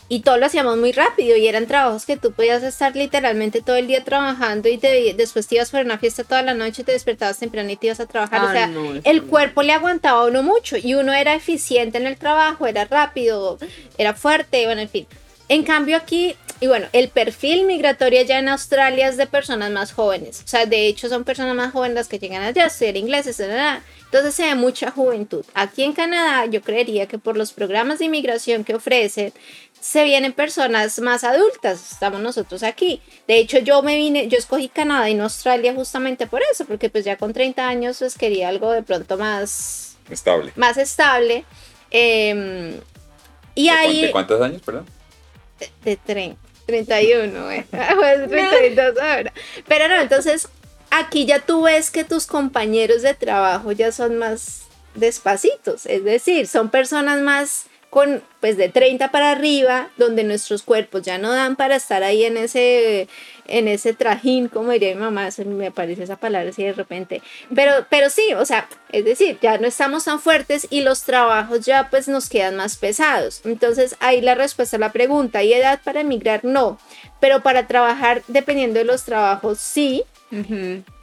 y todo lo hacíamos muy rápido y eran trabajos que tú podías estar literalmente todo el día trabajando y te- después te ibas por una fiesta toda la noche, te despertabas temprano y te ibas a trabajar. o Ah, sea, no, el no. cuerpo le aguantaba a uno mucho y uno era eficiente en el trabajo, era rápido, era fuerte, bueno, en fin. En cambio aquí, y bueno, el perfil migratorio allá en Australia es de personas más jóvenes. O sea, de hecho son personas más jóvenes las que llegan allá a estudiar inglés, etc. Entonces se ve mucha juventud. Aquí en Canadá yo creería que por los programas de inmigración que ofrecen, se vienen personas más adultas. Estamos nosotros aquí. De hecho yo me vine, yo escogí Canadá y no Australia justamente por eso, porque pues ya con 30 años pues quería algo de pronto más, Estable. más estable. Em, y ¿De ahí cuánto- ¿Cuántos años, perdón? De 30, 31, eh. Pues 32 ahora. Pero no, entonces aquí ya tú ves que tus compañeros de trabajo ya son más despacitos, es decir, son personas más con pues de 30 para arriba, donde nuestros cuerpos ya no dan para estar ahí en ese en ese trajín, como diría mi mamá, se me aparece esa palabra así de repente. Pero pero sí, o sea, es decir, ya no estamos tan fuertes y los trabajos ya pues nos quedan más pesados. Entonces, ahí la respuesta a la pregunta, ¿hay edad para emigrar? No, pero para trabajar dependiendo de los trabajos sí.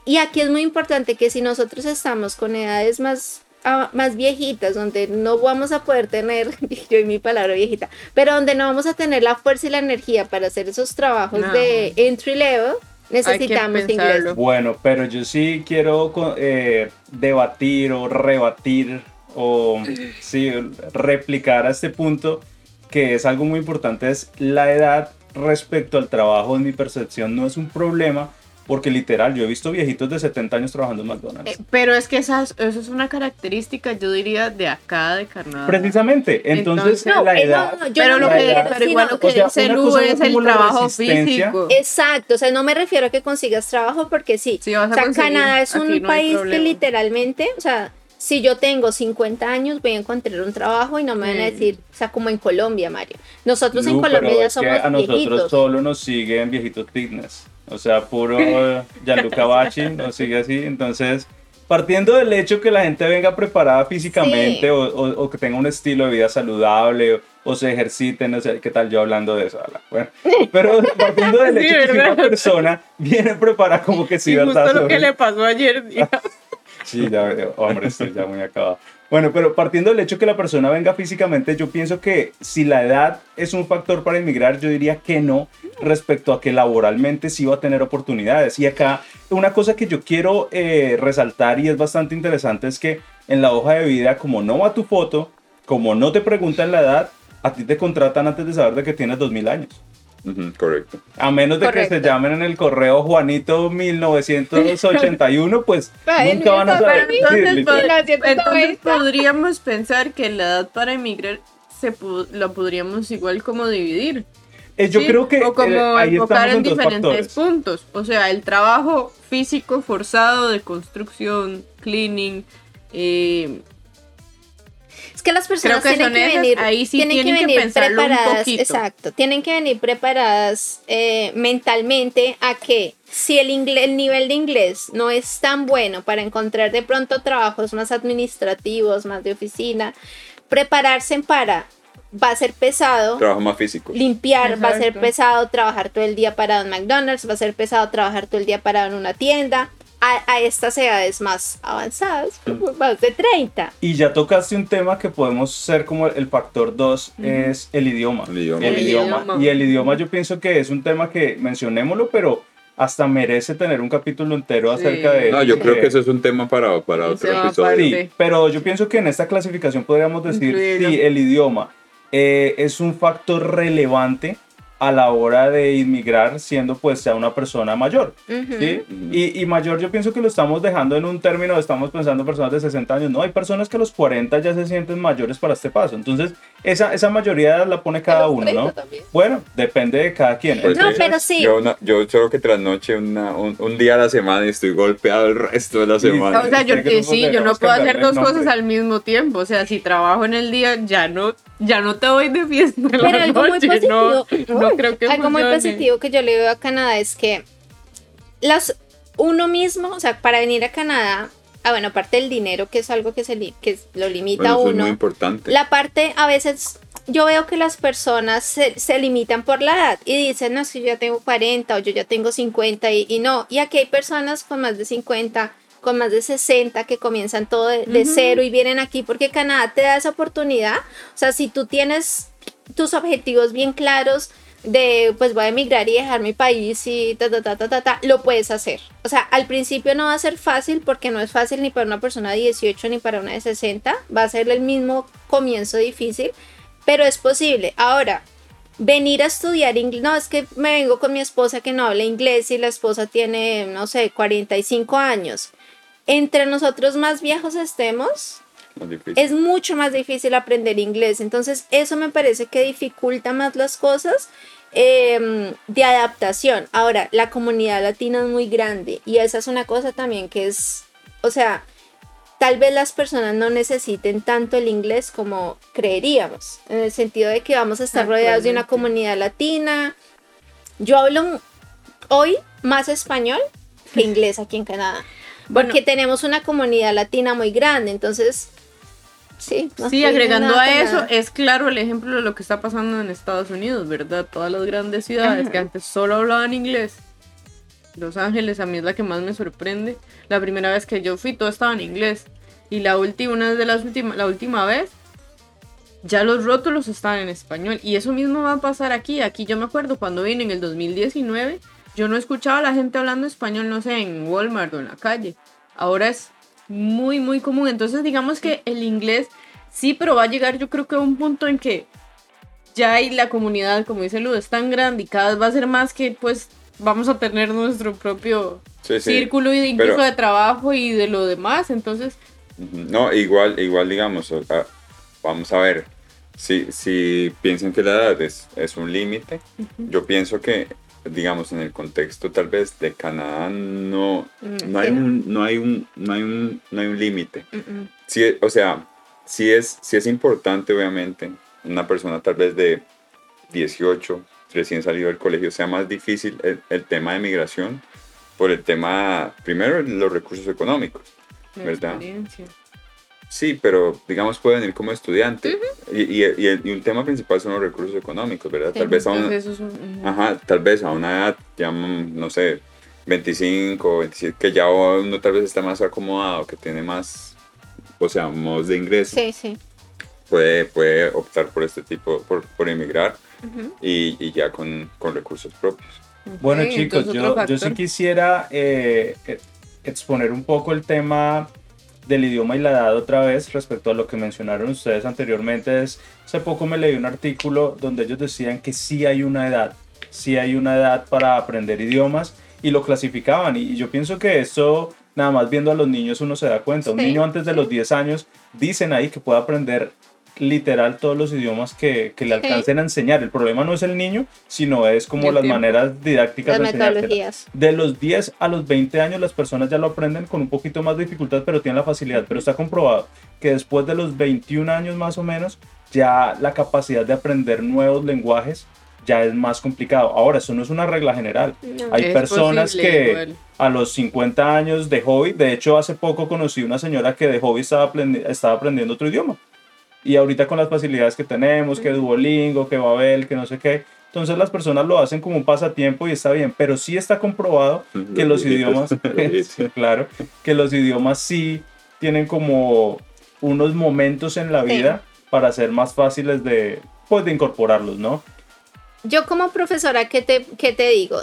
Y aquí es muy importante que si nosotros estamos con edades más, ah, más viejitas, donde no vamos a poder tener, [laughs] yo y mi palabra viejita, pero donde no vamos a tener la fuerza y la energía para hacer esos trabajos No. de entry level, necesitamos inglés. Bueno, pero yo sí quiero eh, debatir o rebatir o sí, replicar a este punto que es algo muy importante, es la edad respecto al trabajo, en mi percepción no es un problema, porque literal, yo he visto viejitos de 70 años trabajando en McDonald's. Eh, Pero es que esas, eso es una característica, yo diría, de acá, de Canadá. Precisamente, entonces, Entonces- la eh, edad... no, yo pero no lo que, refiero, pero igual lo que O sea, dice una Lu cosa es el trabajo físico. Exacto, o sea, no me refiero a que consigas trabajo porque sí. Sí, vas a o sea, Canadá es un no país que literalmente, o sea, si yo tengo 50 años voy a encontrar un trabajo y no me van a decir, o sea, como en Colombia, Mario. Nosotros en Colombia pero ya es que somos a nosotros viejitos. solo nos siguen viejitos fitness. O sea, puro [laughs] Gianluca Bachi nos sigue así. Entonces, partiendo del hecho que la gente venga preparada físicamente Sí. o, o- o que tenga un estilo de vida saludable o, o se ejerciten, no sé qué tal yo hablando de eso. Bueno, pero partiendo del [laughs] Sí, hecho que si ¿verdad? una persona viene preparada como que sí, Sí, ¿verdad? justo lo que le pasó ayer. [laughs] Sí, ya, veo. hombre, estoy ya muy acabado. Bueno, pero partiendo del hecho que la persona venga físicamente, yo pienso que si la edad es un factor para emigrar, yo diría que no, respecto a que laboralmente sí va a tener oportunidades. Y acá, una cosa que yo quiero eh, resaltar y es bastante interesante es que en la hoja de vida, como no va tu foto, como no te preguntan la edad, a ti te contratan antes de saber de que tienes 2000 años. Correcto. A menos de que se llamen en el correo Juanito 1981, pues [laughs] Ay, nunca van a saber. Entonces, pod- podríamos pensar que la edad para emigrar se pu- la podríamos igual como dividir. Eh, yo Sí, creo que o como eh, ahí enfocar en diferentes factores. puntos. O sea, el trabajo físico forzado de construcción, cleaning, eh, Es que las personas que tienen que esas, venir, ahí sí tienen que tienen que venir un preparadas, exacto, tienen que venir preparadas eh, mentalmente a que si el, el nivel de inglés no es tan bueno para encontrar de pronto trabajos más administrativos, más de oficina, prepararse para va a ser pesado, Trabajo más físico. limpiar va a ser pesado, trabajar todo el día parado en McDonald's, va a ser pesado trabajar todo el día parado en una tienda. A, a estas edades más avanzadas, Mm. más de 30. Y ya tocaste un tema que podemos ser como el factor 2, es el idioma. El idioma. El El idioma. idioma. Y el idioma yo pienso que es un tema que mencionémoslo, pero hasta merece tener un capítulo entero Sí. acerca de No, yo creo que eso es un tema para, para otro tema episodio. Sí, pero yo pienso que en esta clasificación podríamos decir Incluirlo. si el idioma eh, es un factor relevante a la hora de inmigrar siendo pues ya una persona mayor. Ujú. ¿sí? y, y mayor yo pienso que lo estamos dejando en un término, estamos pensando en personas de 60 años, no, hay personas que a los 40 ya se sienten mayores para este paso, entonces esa, esa mayoría la pone cada uno, 30 ¿no? también. Bueno, depende de cada quien. Pues No, sí. pero sí. Yo, una- yo solo que trasnoche una, un, un día a la semana y estoy golpeado el resto de la Sí. semana. O sea, yo, que sí, yo no puedo hacer dos cosas al mismo tiempo. O sea, si trabajo en el día, ya no, ya no te voy de fiesta en Pero la algo muy positivo, No, creo que algo muy positivo que yo le veo a Canadá es que las uno mismo, o sea, para venir a Canadá, ah bueno, aparte del dinero que es algo que se li- que lo limita Bueno, a eso es muy uno. importante. La parte a veces yo veo que las personas se, se limitan por la edad y dicen, no, es que yo ya tengo 40 o yo ya tengo 50 y, y no. Y aquí hay personas con más de 50, con más de 60 que comienzan todo de, de Ujú. cero y vienen aquí porque Canadá te da esa oportunidad. O sea, si tú tienes tus objetivos bien claros de pues voy a emigrar y dejar mi país y ta ta ta ta ta, ta, lo puedes hacer. O sea, al principio no va a ser fácil porque no es fácil ni para una persona de 18 ni para una de 60, va a ser el mismo comienzo difícil, pero es posible. Ahora, venir a estudiar inglés, no, es que me vengo con mi esposa que no habla inglés y la esposa tiene, no sé, 45 años. Entre nosotros más viejos estemos, es mucho más difícil aprender inglés. Entonces, eso me parece que dificulta más las cosas eh, de adaptación. Ahora, la comunidad latina es muy grande y esa es una cosa también que es, o sea, tal vez las personas no necesiten tanto el inglés como creeríamos, en el sentido de que vamos a estar rodeados de una comunidad latina. Yo hablo hoy más español que inglés aquí en Canadá. Bueno, Porque tenemos una comunidad latina muy grande, entonces sí. no Sí, agregando a eso, nada. es claro el ejemplo de lo que está pasando en Estados Unidos, ¿verdad? Todas las grandes ciudades que antes solo hablaban inglés. Los Ángeles a mí es la que más me sorprende. La primera vez que yo fui todo estaba en inglés. Y la última, una de las últimas, la última vez, ya los rótulos estaban en español. Y eso mismo va a pasar aquí. Aquí yo me acuerdo cuando vine en el 2019, yo no escuchaba a la gente hablando español, no sé, en Walmart o en la calle. Ahora es muy, muy común. Entonces digamos que el inglés sí, pero va a llegar yo creo que a un punto en que ya hay la comunidad, como dice Luz, es tan grande y cada vez va a ser más que pues vamos a tener nuestro propio Sí, sí. círculo incluso pero- de trabajo y de lo demás. Entonces. No, igual, igual digamos, vamos a ver, si, si piensan que la edad es, es un límite, yo pienso que, digamos, en el contexto tal vez de Canadá no, Mm, no hay un, no hay un, no hay un, no hay un límite. Sí, o sea, sí es, sí es importante, obviamente, una persona tal vez de 18, recién salido del colegio, sea más difícil el, el tema de migración por el tema, primero, los recursos económicos. La ¿Verdad? experiencia. Sí, pero digamos puede venir como estudiante. y, y, y un tema principal son los recursos económicos, ¿verdad? Sí, tal vez a una, es un- ajá, tal vez a una edad, ya, mm, no sé, 25, 27, que ya uno tal vez está más acomodado, que tiene más, o sea, modos de ingreso, Sí, sí. puede, puede optar por este tipo, por, por emigrar y, y ya con, con recursos propios. Bueno chicos, yo, yo sí quisiera eh, eh, exponer un poco el tema del idioma y la edad otra vez respecto a lo que mencionaron ustedes anteriormente. Es, hace poco me leí un artículo donde ellos decían que sí hay una edad, sí hay una edad para aprender idiomas y lo clasificaban. Y, y yo pienso que esto, nada más viendo a los niños uno se da cuenta. Un Sí, niño antes de sí. los 10 años dicen ahí que puede aprender literal todos los idiomas que, que le Sí. alcancen a enseñar. El problema no es el niño, sino es como El las tiempo. maneras didácticas Las de metodologías. De los 10 a los 20 años las personas ya lo aprenden con un poquito más de dificultad, pero tienen la facilidad. Pero está comprobado que después de los 21 años más o menos, ya la capacidad de aprender nuevos lenguajes ya es más complicado. Ahora, eso no es una regla general. No. Hay personas posible, que igual. a los 50 años de hobby, de hecho hace poco conocí una señora que de hobby estaba, aprendi- estaba aprendiendo otro idioma. Y ahorita con las facilidades que tenemos, que Duolingo, que Babel, que no sé qué, entonces las personas lo hacen como un pasatiempo y está bien, pero sí está comprobado que los idiomas, [laughs] [laughs] claro, que los idiomas sí tienen como unos momentos en la Sí. vida para ser más fáciles de, pues, de incorporarlos, ¿no? Yo como profesora, ¿qué te, qué te digo?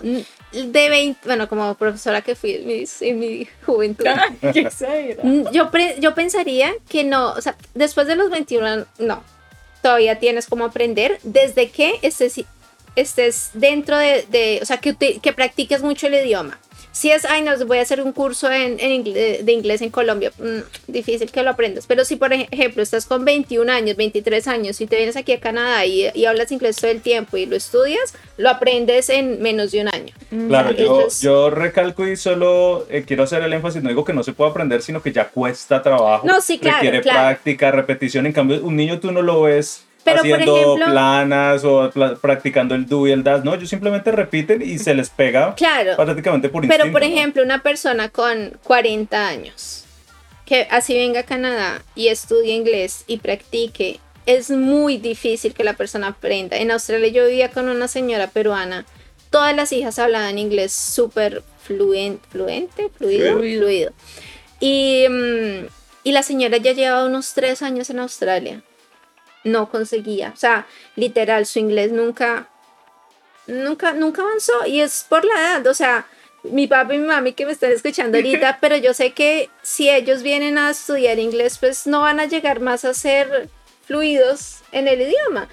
De 20, bueno, como profesora que fui en mi, en mi juventud. [laughs] Mm, Yo, pre- yo pensaría que no, o sea, después de los 21, no, todavía tienes como aprender desde que estés, estés dentro de, de- o sea, que, que practiques mucho el idioma. Si es, ay, no, voy a hacer un curso en, en ingle- de inglés en Colombia, mm, difícil que lo aprendas. Pero si, por ejemplo, estás con 21 años, 23 años y te vienes aquí a Canadá y, y hablas inglés todo el tiempo y lo estudias, lo aprendes en menos de un año. Claro, yo, recalco y solo eh, quiero hacer el énfasis, no digo que no se pueda aprender, sino que ya cuesta trabajo. No, sí, claro, Requiere claro. práctica, repetición. En cambio, un niño tú no lo ves Pero, por haciendo ejemplo- planas o practicando el do y el das. No, ellos simplemente repiten y se les pega [laughs] Claro. prácticamente por instinto. Pero, por ¿no? ejemplo, una persona con 40 años que así venga a Canadá y estudie inglés y practique, es muy difícil que la persona aprenda. En Australia yo vivía con una señora peruana. Todas las hijas hablaban inglés súper fluen- fluente, fluido, Fluido. fluido. Y, mm, y la señora ya llevaba unos tres años en Australia. No conseguía. O sea, literal, su inglés nunca, nunca, nunca avanzó. Y es por la edad. O sea, mi papá y mi mami que me están escuchando ahorita, [laughs] pero yo sé que si ellos vienen a estudiar inglés, pues no van a llegar más a ser fluidos en el idioma.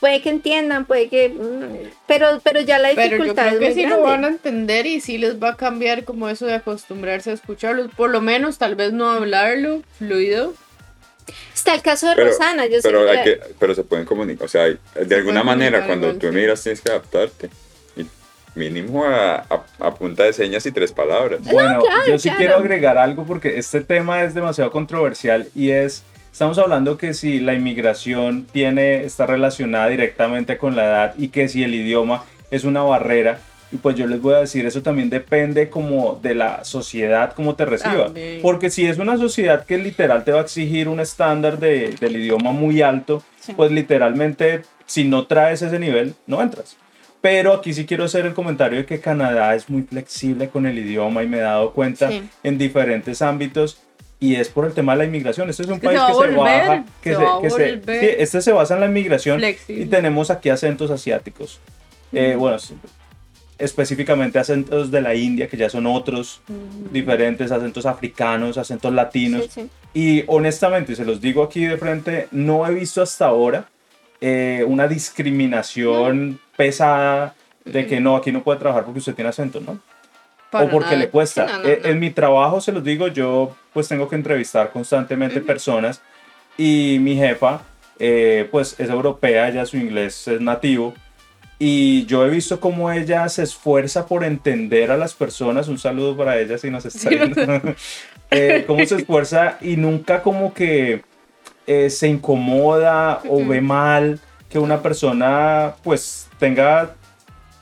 Puede que entiendan, puede que... mm, Pero, pero ya la Pero yo dificultad creo que es muy sí lo van grande. a entender y sí les va a cambiar como eso de acostumbrarse a escucharlos. Por lo menos, tal vez no hablarlo fluido. Está el caso de Pero- Rosana. Yo sé Pero, hay que- que, pero se pueden comunicar, o sea, de alguna manera cuando igual, tú sí. emigras tienes que adaptarte. Y mínimo a, a- a punta de señas y tres palabras. Bueno, claro, yo sí claro. quiero agregar algo porque este tema es demasiado controversial y es, estamos hablando que si la inmigración tiene, está relacionada directamente con la edad y que si el idioma es una barrera, y pues yo les voy a decir, eso también depende como de la sociedad, cómo te reciba. También. Porque si es una sociedad que literal te va a exigir un estándar de- del idioma muy alto, pues literalmente si no traes ese nivel, no entras. Pero aquí sí quiero hacer el comentario de que Canadá es muy flexible con el idioma y me he dado cuenta Sí. en diferentes ámbitos y es por el tema de la inmigración. Este es un que país se que a se baja, que se que se- sí, este se basa en la inmigración flexible. y tenemos aquí acentos asiáticos. Eh, bueno, sí, específicamente acentos de la India, que ya son otros diferentes, acentos africanos, acentos latinos. Sí, sí. Y honestamente, se los digo aquí de frente, no he visto hasta ahora eh, una discriminación pesada de que no, aquí no puede trabajar porque usted tiene acento, ¿no? Para o porque nada. le cuesta. Sí, no, no, Eh. En mi trabajo, se los digo, yo pues tengo que entrevistar constantemente personas y mi jefa eh, pues es europea, ella su inglés es nativo y yo he visto cómo ella se esfuerza por entender a las personas, un saludo para ella si nos está viendo, [laughs] [laughs] Eh, cómo se esfuerza y nunca como que eh, se incomoda o ve mal que una persona pues tenga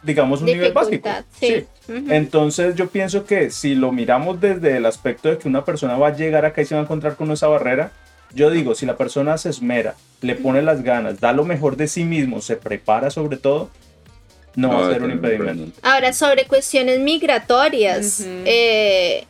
digamos un nivel básico. Sí. Entonces yo pienso que si lo miramos desde el aspecto de que una persona va a llegar acá y se va a encontrar con esa barrera, yo digo, si la persona se esmera, le pone las ganas, da lo mejor de sí mismo, se prepara sobre todo, no, va a ser un impedimento. Ahora, sobre cuestiones migratorias, Ujú. eh,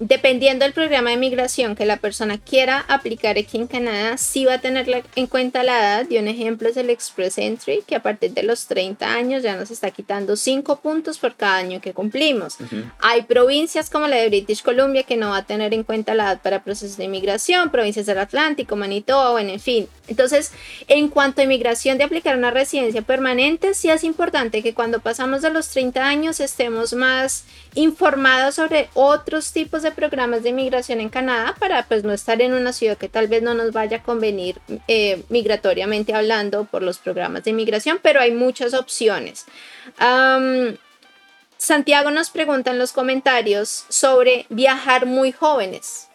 dependiendo del programa de migración que la persona quiera aplicar aquí en Canadá, sí va a tener en cuenta la edad. Y un ejemplo es el Express Entry, que a partir de los 30 años ya nos está quitando 5 puntos por cada año que cumplimos. Hay provincias como la de British Columbia que no va a tener en cuenta la edad para procesos de inmigración, provincias del Atlántico, Manitoba, bueno, en fin. Entonces, en cuanto a inmigración de aplicar una residencia permanente, sí es importante que cuando pasamos de los 30 años estemos más informados sobre otros tipos de de programas de inmigración en Canadá para pues no estar en una ciudad que tal vez no nos vaya a convenir eh, migratoriamente hablando por los programas de inmigración, pero hay muchas opciones. Santiago nos pregunta en los comentarios sobre viajar muy jóvenes.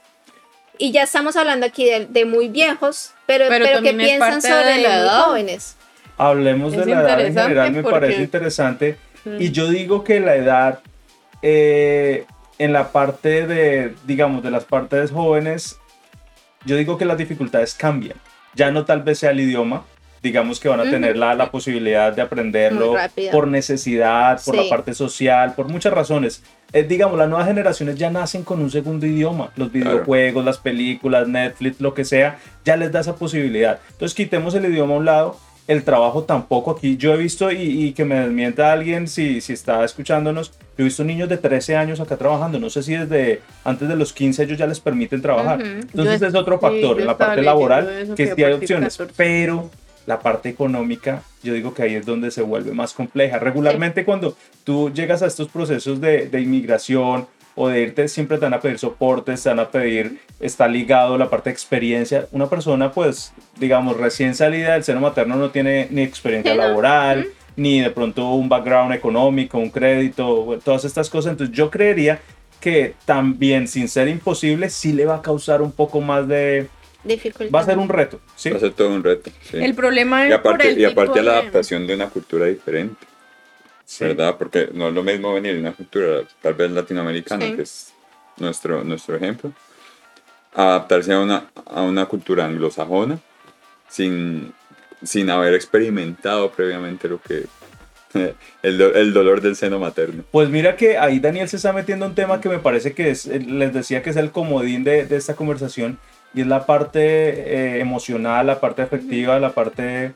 Y ya estamos hablando aquí de, muy viejos, pero, pero, ¿qué piensan sobre de muy jóvenes? Hablemos de la edad en general, me parece interesante. Y yo digo que la edad eh, en la parte de, digamos, de las partes jóvenes, yo digo que las dificultades cambian. Ya no tal vez sea el idioma, digamos que van a tener la, la, posibilidad de aprenderlo por necesidad, por la parte social, por muchas razones. Eh, digamos, las nuevas generaciones ya nacen con un segundo idioma. Los videojuegos, las películas, Netflix, lo que sea, ya les da esa posibilidad. Entonces quitemos el idioma a un lado el trabajo tampoco aquí. Yo he visto, y, que me desmienta alguien si, si está escuchándonos, yo he visto niños de 13 años acá trabajando. No sé si desde antes de los 15 ellos ya les permiten trabajar. Entonces es otro factor, en la parte laboral, que sí hay opciones. Pero la parte económica, yo digo que ahí es donde se vuelve más compleja. Regularmente cuando tú llegas a estos procesos de, de inmigración o de irte, siempre te van a pedir soporte, te van a pedir, está ligado la parte de experiencia. Una persona, pues, digamos, recién salida del seno materno no tiene ni experiencia laboral, ni de pronto un background económico, un crédito, todas estas cosas. Entonces yo creería que también, sin ser imposible, sí le va a causar un poco más de... Dificultad. Va a ser un reto, ¿sí? Va a ser todo un reto, El problema es y aparte, por y aparte la adaptación de una cultura diferente. ¿Verdad? Porque no es lo mismo venir de una cultura tal vez latinoamericana, que es nuestro, nuestro ejemplo, adaptarse a una, a una cultura anglosajona sin, sin haber experimentado previamente lo que [laughs] el, el, dolor del seno materno. Pues mira que ahí Daniel se está metiendo un tema que me parece que es, les decía que es el comodín de, de esta conversación y es la parte eh, emocional, la parte afectiva, la parte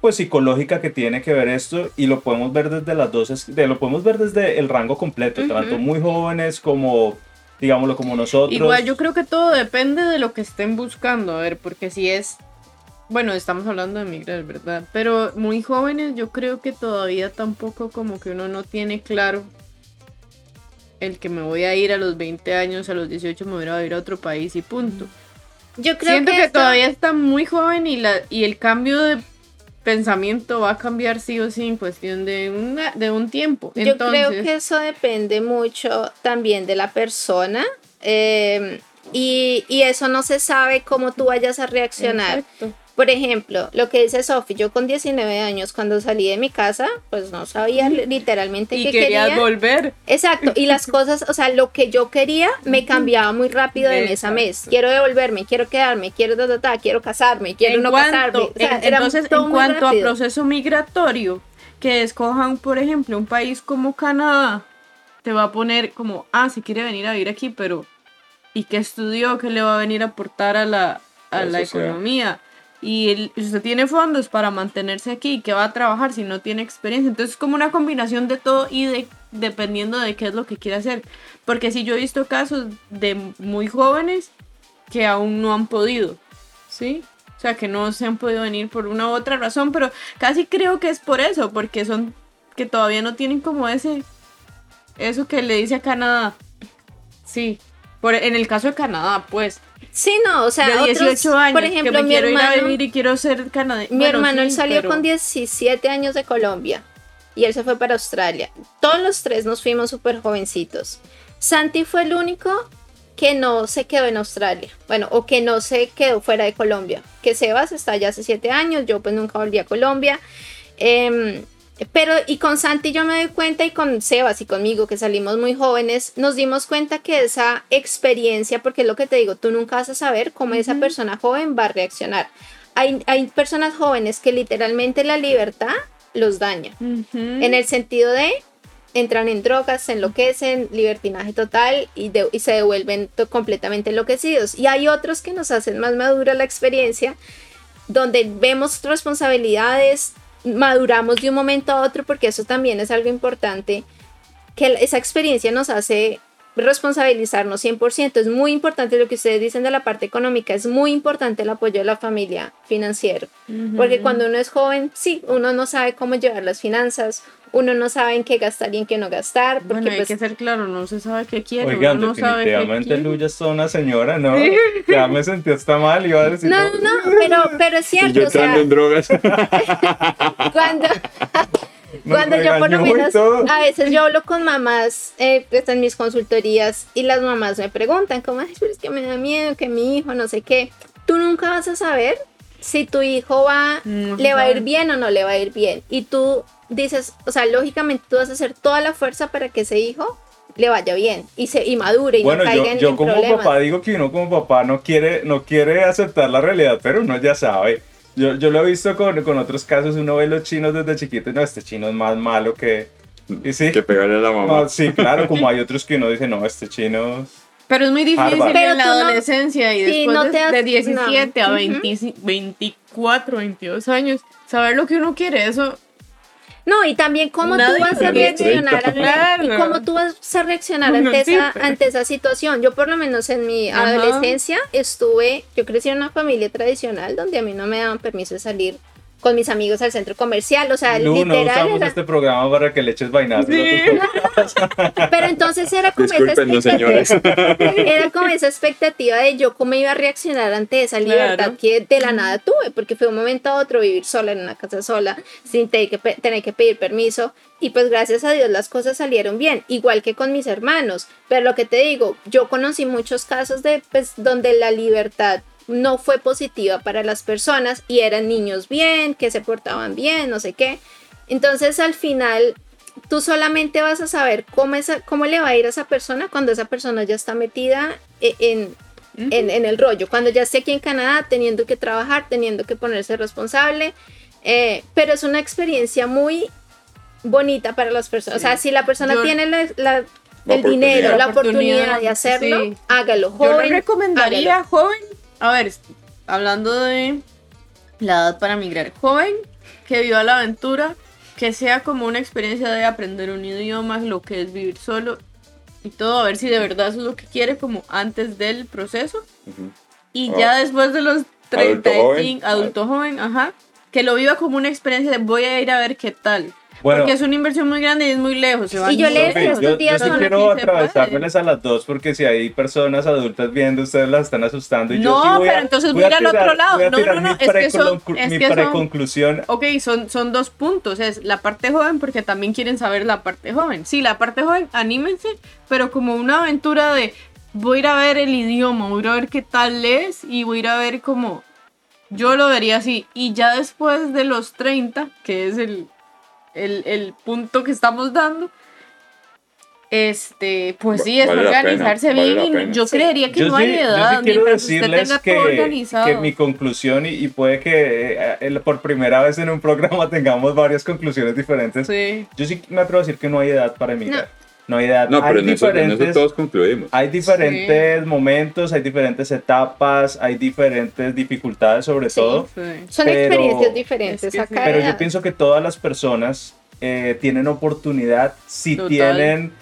pues psicológica que tiene que ver esto y lo podemos ver desde las dos, de, lo podemos ver desde el rango completo, tanto muy jóvenes como digámoslo como nosotros. Igual yo creo que todo depende de lo que estén buscando, a ver, porque si es bueno, estamos hablando de migrar, ¿verdad? Pero muy jóvenes yo creo que todavía tampoco como que uno no tiene claro el que me voy a ir a los 20 años, a los 18 me voy a ir a otro país y punto. Yo creo Siento que, todavía está muy joven y, la, y el cambio de pensamiento va a cambiar sí o sí en cuestión de, una, de un tiempo. Yo creo que eso depende mucho también de la persona. Eh, y, y, eso no se sabe cómo tú vayas a reaccionar. Exacto. Por ejemplo, lo que dice Sofi, yo con 19 años cuando salí de mi casa, pues no sabía literalmente y qué quería. volver. Exacto, y las [laughs] cosas, o sea, lo que yo quería me cambiaba muy rápido de mes a mes. Quiero devolverme, quiero quedarme, quiero ta, quiero casarme, quiero no casarme. entonces, en cuanto a proceso migratorio, que escojan, por ejemplo, un país como Canadá, te va a poner como, ah, si quiere venir a vivir aquí, pero ¿y qué estudió? ¿Qué le va a venir a aportar a la, a la economía? Y usted tiene fondos para mantenerse aquí, que va a trabajar si no tiene experiencia. Entonces es como una combinación de todo y de, dependiendo de qué es lo que quiere hacer. Porque si yo he visto casos de muy jóvenes que aún no han podido, ¿sí? O sea, que no se han podido venir por una u otra razón, pero casi creo que es por eso, porque son que todavía no tienen como ese, eso que le dice a Canadá. Sí, por, en el caso de Canadá, pues, Sí, no, o sea, de 18 años, por ejemplo, mi quiero hermano, ir a vivir y quiero ser canadiense. Mi hermano él salió con 17 años de Colombia y él se fue para Australia. Todos los tres nos fuimos súper jovencitos. Santi fue el único que no se quedó en Australia, bueno, o que no se quedó fuera de Colombia. Que Sebas está allá hace 7 años, yo pues nunca volví a Colombia. Eh, pero y con Santi yo me doy cuenta y con Sebas y conmigo que salimos muy jóvenes, nos dimos cuenta que esa experiencia, porque es lo que te digo, tú nunca vas a saber cómo esa persona joven va a reaccionar. Hay, hay, personas jóvenes que literalmente la libertad los daña, en el sentido de entran en drogas, se enloquecen, libertinaje total y, y se devuelven completamente enloquecidos. Y hay otros que nos hacen más madura la experiencia, donde vemos responsabilidades, maduramos de un momento a otro porque eso también es algo importante, que esa experiencia nos hace responsabilizarnos 100%. Es muy importante lo que ustedes dicen de la parte económica, es muy importante el apoyo de la familia financiero, porque cuando uno es joven, sí, uno no sabe cómo llevar las finanzas, uno no sabe en qué gastar y en qué no gastar. Porque Bueno, hay pues, que ser claro, no se sabe qué quiere, Oigan, uno no sabe qué definitivamente. Luya es una señora, ¿no? Ya me sentí hasta mal, iba a decir. no, no, no, pero, pero es Y cierto, yo o sea, en drogas. [laughs] cuando, Nos cuando yo por lo menos, a veces yo hablo con mamás eh, pues, en mis consultorías y las mamás me preguntan como, ay, pero es que me da miedo que mi hijo, no sé qué. Tú nunca vas a saber si tu hijo va, No se le va a ir bien o no le va a ir bien. Y tú dices, o sea, lógicamente tú vas a hacer toda la fuerza para que ese hijo le vaya bien y se y madure y Bueno, no caiga yo, en, yo en como problemas. papá digo que uno como papá no quiere, no quiere aceptar la realidad, pero uno ya sabe. Yo, yo lo he visto con, con otros casos, uno ve los chinos desde chiquito y no, este chino es más malo que... Y sí, Que pegarle a la mamá. no, sí, claro, [laughs] como hay otros que uno dice, no, este chino... Pero es muy difícil Harvard. Pero en la no- adolescencia y sí, después no de, te das- de 17 a no. 20 24, 22 años, saber lo que uno quiere, eso No, y también cómo Nadie tú vas a reaccionar ante- y Claro. cómo tú vas a reaccionar ante esa, sí. ante esa situación. Yo por lo menos en mi Ajá. adolescencia estuve, yo crecí en una familia tradicional donde a mí no me daban permiso de salir con mis amigos al centro comercial, o sea, Lu, no literal usamos era- este programa para que le eches vainazos. Sí. [laughs] pero entonces era como esa señores. [laughs] era como esa expectativa de yo cómo iba a reaccionar ante esa Claro. libertad que de la nada tuve, porque fue un momento a otro vivir sola en una casa sola, sin tener que, tener que pedir permiso, y pues gracias a Dios las cosas salieron bien, igual que con mis hermanos, pero lo que te digo, yo conocí muchos casos de pues donde la libertad no fue positiva para las personas y eran niños bien, que se portaban bien, no sé qué. Entonces al final tú solamente vas a saber cómo, esa, cómo le va a ir a esa persona cuando esa persona ya está metida e- en, en, en el rollo, cuando ya esté aquí en Canadá teniendo que trabajar, teniendo que ponerse responsable, eh, pero es una experiencia muy bonita para las personas. O sea, si la persona Yo- tiene la, la- La el dinero, oportunidad. la oportunidad, de hacerlo, sí. hágalo. Yo Joven, le recomendaría hágalo. joven, a ver, hablando de la edad para migrar, joven que viva la aventura, que sea como una experiencia de aprender un idioma, lo que es vivir solo y todo, a ver si de verdad eso es lo que quiere como antes del proceso y Oh. ya después de los 35, joven. adulto joven, ajá, que lo viva como una experiencia de voy a ir a ver qué tal. Bueno, Porque es una inversión muy grande y es muy lejos. se Y yo le muy decía lejos. estos yo, días yo sí son- quiero atravesármeles a las dos porque si hay personas adultas viendo, ustedes las están asustando. Y yo No, sí voy a- pero entonces voy a mira al otro lado. voy a No, tirar no, no, es que son- es mi que son- preconclusión. Ok, son, son dos puntos. Es la parte joven porque también quieren saber la parte joven. Sí, la parte joven, anímense, pero como una aventura de voy a ir a ver el idioma, voy a ir a ver qué tal es y voy a ir a ver cómo... Yo lo vería así. Y ya después de los 30, que es el, el, el punto que estamos dando, este, pues sí, es Vale organizarse pena, vale bien. y pena. yo Sí. creería que yo no sí, hay yo sí edad. quiero usted decirles tenga que, que mi conclusión, y, y puede que eh, por primera vez en un programa [laughs] tengamos varias conclusiones diferentes. Sí. Yo sí me atrevo a decir que no hay edad para emigrar. No, hay edad. No, pero hay en eso, en eso diferentes, todos concluimos. hay diferentes momentos, hay diferentes etapas, hay diferentes dificultades sobre Sí. todo. sí. Son pero- experiencias diferentes Es que Pero yo pienso que todas las personas eh, tienen oportunidad si Total. tienen,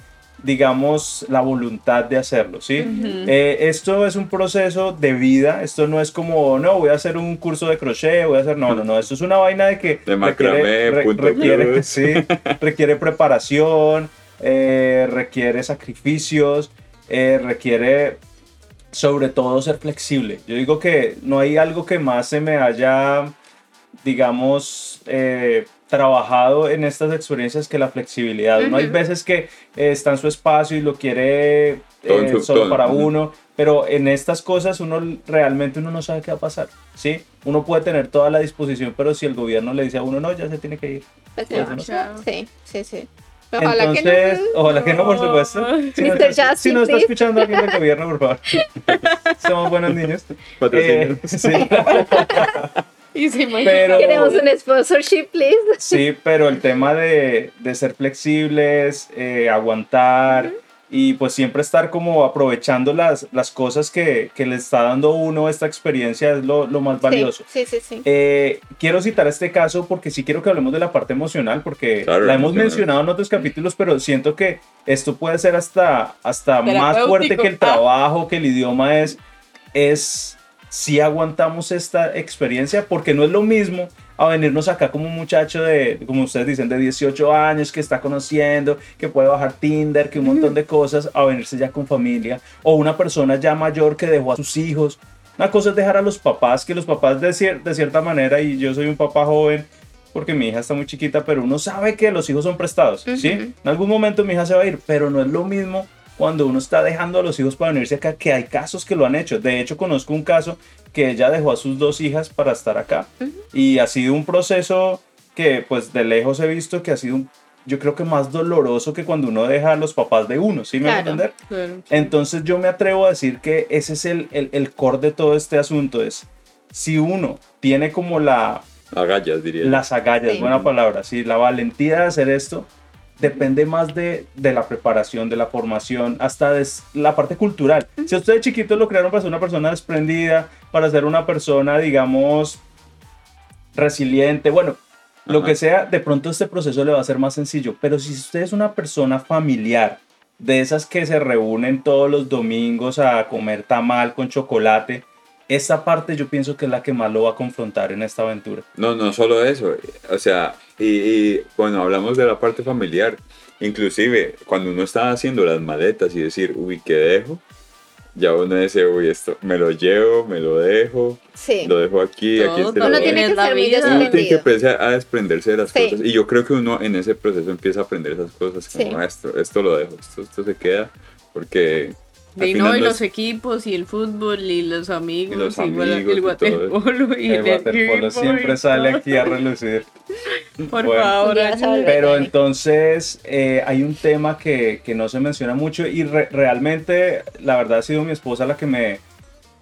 digamos, la voluntad de hacerlo, ¿sí? Eh, esto es un proceso de vida, esto no es como, no, voy a hacer un curso de crochet, voy a hacer, no, no, no, esto es una vaina de que De macramé, punto requiere, cruz. [laughs] sí, requiere preparación, eh, requiere sacrificios, eh, requiere sobre todo ser flexible. Yo digo que no hay algo que más se me haya, digamos, eh, trabajado en estas experiencias que la flexibilidad. No hay veces que eh, está en su espacio y lo quiere eh, su- solo para uno, pero en estas cosas uno realmente uno no sabe qué va a pasar, ¿sí? Uno puede tener toda la disposición, pero si el gobierno le dice a uno, no, ya se tiene que ir. Pues Pues, no. Sí, sí, sí. Ojalá Entonces, que no. ojalá que no, por supuesto. [laughs] Si no, Mr. está, Justin, si no está escuchando alguien del gobierno, por favor. [laughs] Somos buenos niños. Eh, sí. [laughs] Y Pero- Queremos un sponsorship, please. Sí, pero el tema de, de ser flexibles, eh, aguantar y pues siempre estar como aprovechando las, las cosas que, que le está dando uno esta experiencia es lo, lo más valioso. Sí, sí, sí. Eh, quiero citar este caso porque sí quiero que hablemos de la parte emocional, porque Claro, la hemos mencionado en otros capítulos, pero siento que esto puede ser hasta, hasta más fuerte que el Ah. trabajo, que el idioma es, es si aguantamos esta experiencia, porque no es lo mismo a venirnos acá como un muchacho de, como ustedes dicen, de 18 años, que está conociendo, que puede bajar Tinder, que un montón de cosas, a venirse ya con familia, o una persona ya mayor que dejó a sus hijos. Una cosa es dejar a los papás, que los papás de, cier- de cierta manera, y yo soy un papá joven, porque mi hija está muy chiquita, pero uno sabe que los hijos son prestados, ¿sí? En algún momento mi hija se va a ir, pero no es lo mismo cuando uno está dejando a los hijos para venirse acá, que hay casos que lo han hecho. De hecho, conozco un caso que ella dejó a sus dos hijas para estar acá. Y ha sido un proceso que, pues, de lejos he visto que ha sido, un- yo creo que más doloroso que cuando uno deja a los papás de uno, ¿sí me a Claro. entender? Claro. Entonces yo me atrevo a decir que ese es el, el, el core de todo este asunto, es si uno tiene como la, Agallas, diría. las agallas, Sí. buena palabra, sí, la valentía de hacer esto depende más de, de la preparación, de la formación, hasta de la parte cultural. Si a ustedes chiquitos lo crearon para ser una persona desprendida, para ser una persona, digamos, resiliente, bueno, lo que sea, de pronto este proceso le va a ser más sencillo. Pero si usted es una persona familiar, de esas que se reúnen todos los domingos a comer tamal con chocolate, esta parte yo pienso que es la que más lo va a confrontar en esta aventura. No, no solo eso, o sea, y, y, bueno, hablamos de la parte familiar, inclusive cuando uno está haciendo las maletas y decir, uy, ¿qué dejo? Ya uno dice, uy, esto, me lo llevo, me lo dejo, Sí. lo dejo aquí, Todo aquí lo Uno tiene que ser muy. Uno tiene que empezar a desprenderse de las Sí. cosas. Y yo creo que uno en ese proceso empieza a aprender esas cosas. Como Sí. "Ah, esto, esto lo dejo, esto, esto se queda. Porque. Final no, y los es- equipos, y el fútbol, y los amigos, Y los y amigos el y todo waterpolo, y El waterpolo equipo, siempre y sale todo. aquí a relucir. [laughs] Por Bueno. favor. Pero entonces eh, hay un tema que, que no se menciona mucho y re- realmente la verdad ha sido mi esposa la que me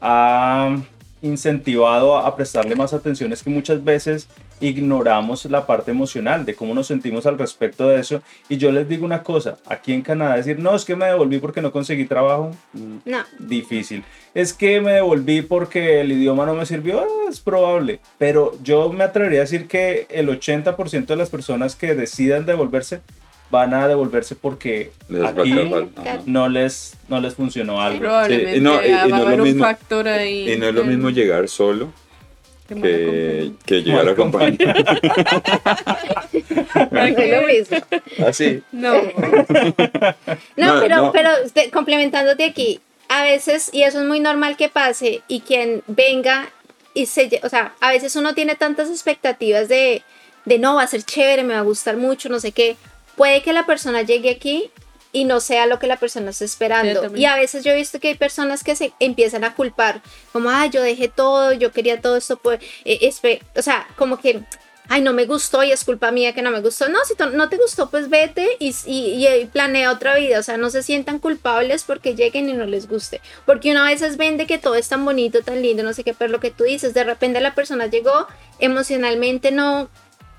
ha incentivado a, a prestarle más atención. Es que muchas veces ignoramos la parte emocional de cómo nos sentimos al respecto de eso. Y yo les digo una cosa, aquí en Canadá decir, no, es que me devolví porque no conseguí trabajo. mm, No. difícil. Es que me devolví porque el idioma no me sirvió, ah, es probable. Pero yo me atrevería a decir que el 80% de las personas que decidan devolverse van a devolverse porque les aquí no les, no les funcionó algo. Probablemente Sí, y no- y- y va no a es lo haber un mismo- factor ahí. Y no es lo que- mismo llegar solo que que, llegar. No es lo mismo. Así. [laughs] No, No, No, pero, no. pero te- complementándote aquí, a veces, y eso es muy normal que pase, y quien venga y se, o sea, a veces uno tiene tantas expectativas de, de no, va a ser chévere, me va a gustar mucho, no sé qué, puede que la persona llegue aquí y no sea lo que la persona está esperando. y a veces yo he visto que hay personas que se empiezan a culpar, como, ah, yo dejé todo, yo quería todo esto, pues, eh, espe-", o sea, como que, ay, no me gustó y es culpa mía que no me gustó. No, si no te gustó, pues vete y, y, y planea otra vida. O sea, no se sientan culpables porque lleguen y no les guste. Porque una vez vende que todo es tan bonito, tan lindo, no sé qué, pero lo que tú dices, de repente la persona llegó emocionalmente, no,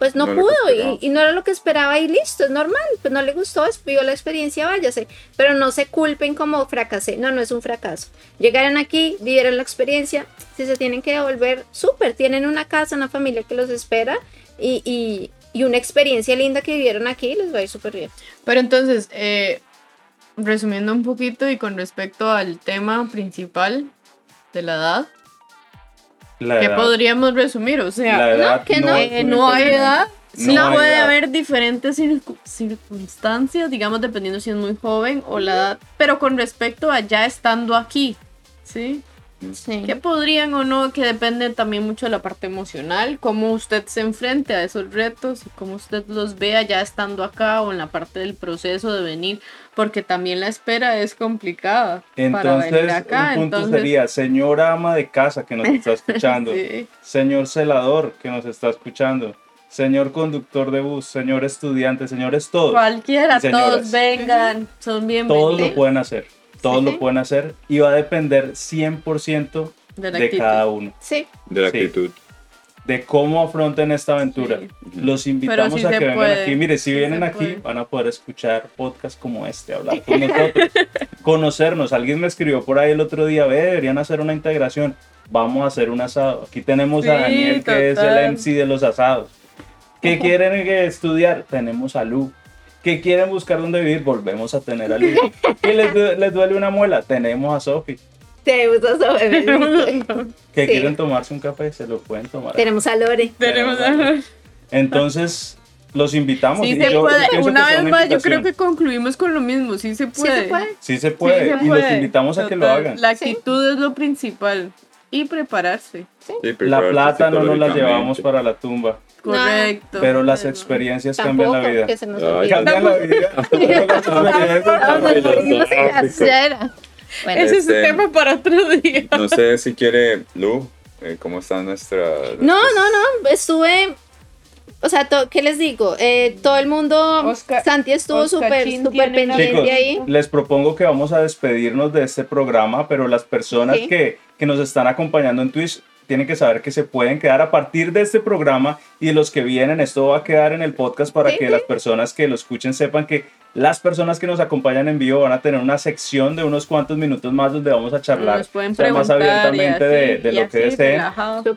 pues no, pudo y, y no era lo que esperaba y listo, es normal, pues no le gustó, vivió la experiencia, váyase, pero no se culpen como fracasé, no, no es un fracaso. Llegaron aquí, vivieron la experiencia, si se tienen que devolver, súper, tienen una casa, una familia que los espera y, y, y una experiencia linda que vivieron aquí, les va a ir súper bien. Pero entonces, eh, resumiendo un poquito y con respecto al tema principal de la edad, La ¿qué edad- podríamos resumir? O sea, la edad que no. eh, no hay edad. Sí No puede edad. haber diferentes circu- circunstancias, digamos, dependiendo si es muy joven o la edad, pero con respecto a ya estando aquí, ¿sí? Sí. ¿Qué podrían o no? Que depende también mucho de la parte emocional, cómo usted se enfrente a esos retos y cómo usted los vea ya estando acá o en la parte del proceso de venir, porque también la espera es complicada para venir Entonces, acá. un punto entonces, sería, señora ama de casa que nos [laughs] está escuchando, sí. señor celador que nos está escuchando, señor conductor de bus, señor estudiante, señores todos. cualquiera, todos vengan, son bienvenidos. Todos lo pueden hacer, todos Sí. lo pueden hacer y va a depender 100% De cada uno. Sí, De la Sí. actitud. de cómo afronten esta aventura. Sí. Los invitamos a que vengan puede, aquí. Mire, si vienen aquí, puede. van a poder escuchar podcasts como este, hablar con nosotros, [laughs] conocernos. Alguien me escribió por ahí el otro día, ve, deberían hacer una integración. Vamos a hacer un asado. Aquí tenemos a Daniel, que es el MC de los asados. ¿Qué quieren estudiar? Tenemos a Lu. ¿Qué quieren buscar dónde vivir? Volvemos a tener a Lu. ¿Qué les, du- [laughs] les duele una muela? Tenemos a Sofi. Te gusta sobre ¿Que Sí. quieren tomarse un café? Se lo pueden tomar. Tenemos a Lore. Tenemos Entonces, los invitamos. Sí y se yo puede. pienso Una que vez más, yo creo que concluimos con lo mismo. Sí se Sí puede. se puede. Sí se puede. Sí se y los invitamos a que lo hagan. La actitud es lo principal. Y prepararse. Sí, La prepararse plata no nos la llevamos para la tumba, Correcto. pero las experiencias cambian Tampoco, la vida. que se nos Ay. Cambian la vida. Bueno, Ese es Este- tema para otro día. No sé si quiere, Lu, eh, ¿cómo está nuestra... no, no, no, estuve, o sea, to- ¿qué les digo? Eh, todo el mundo, Oscar- Santi estuvo súper, súper pendiente Chicos, ahí. les propongo que vamos a despedirnos de este programa, pero las personas Sí. que, que nos están acompañando en Twitch tienen que saber que se pueden quedar a partir de este programa y de los que vienen, esto va a quedar en el podcast para Sí, que sí. las personas que lo escuchen sepan que las personas que nos acompañan en vivo van a tener una sección de unos cuantos minutos más donde vamos a charlar Nos pueden más abiertamente de, así, de y lo que deseen.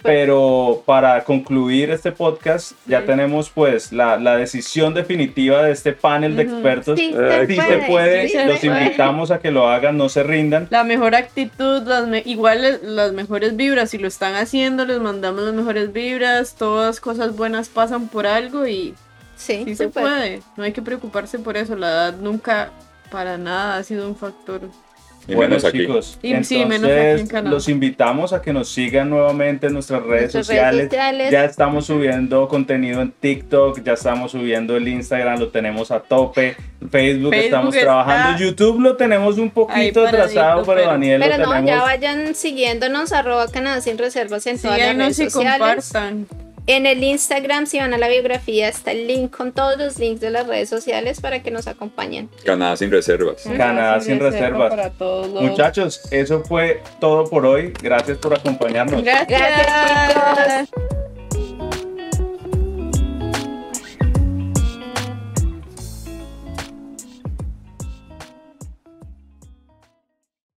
Pero para concluir este podcast, ya Sí. tenemos pues la, la decisión definitiva de este panel de expertos. Sí, Eh, Sí se puede, sí se los puede. invitamos a que lo hagan, no se rindan. La mejor actitud, las me- igual las mejores vibras, si lo están haciendo, les mandamos las mejores vibras, todas cosas buenas pasan por algo y Sí, sí se súper. puede, no hay que preocuparse por eso, la edad nunca para nada ha sido un factor. Y bueno, menos aquí. chicos, Y sí, entonces menos aquí en Canadá. los invitamos a que nos sigan nuevamente en nuestras redes, Nuestras sociales. redes sociales. Ya estamos subiendo contenido en TikTok, ya estamos subiendo el Instagram, lo tenemos a tope. Facebook, Facebook estamos está trabajando. YouTube lo tenemos un poquito atrasado, pero, pero- Daniel Pero lo no, tenemos. ya vayan siguiéndonos, arroba Canadá sin reservas en todas las redes y sociales. compartan. En el Instagram, si van a la biografía, está el link con todos los links de las redes sociales para que nos acompañen. Canadá sin reservas. Canadá sin reservas. Para todos los- Muchachos, eso fue todo por hoy. Gracias por acompañarnos. Gracias. Gracias.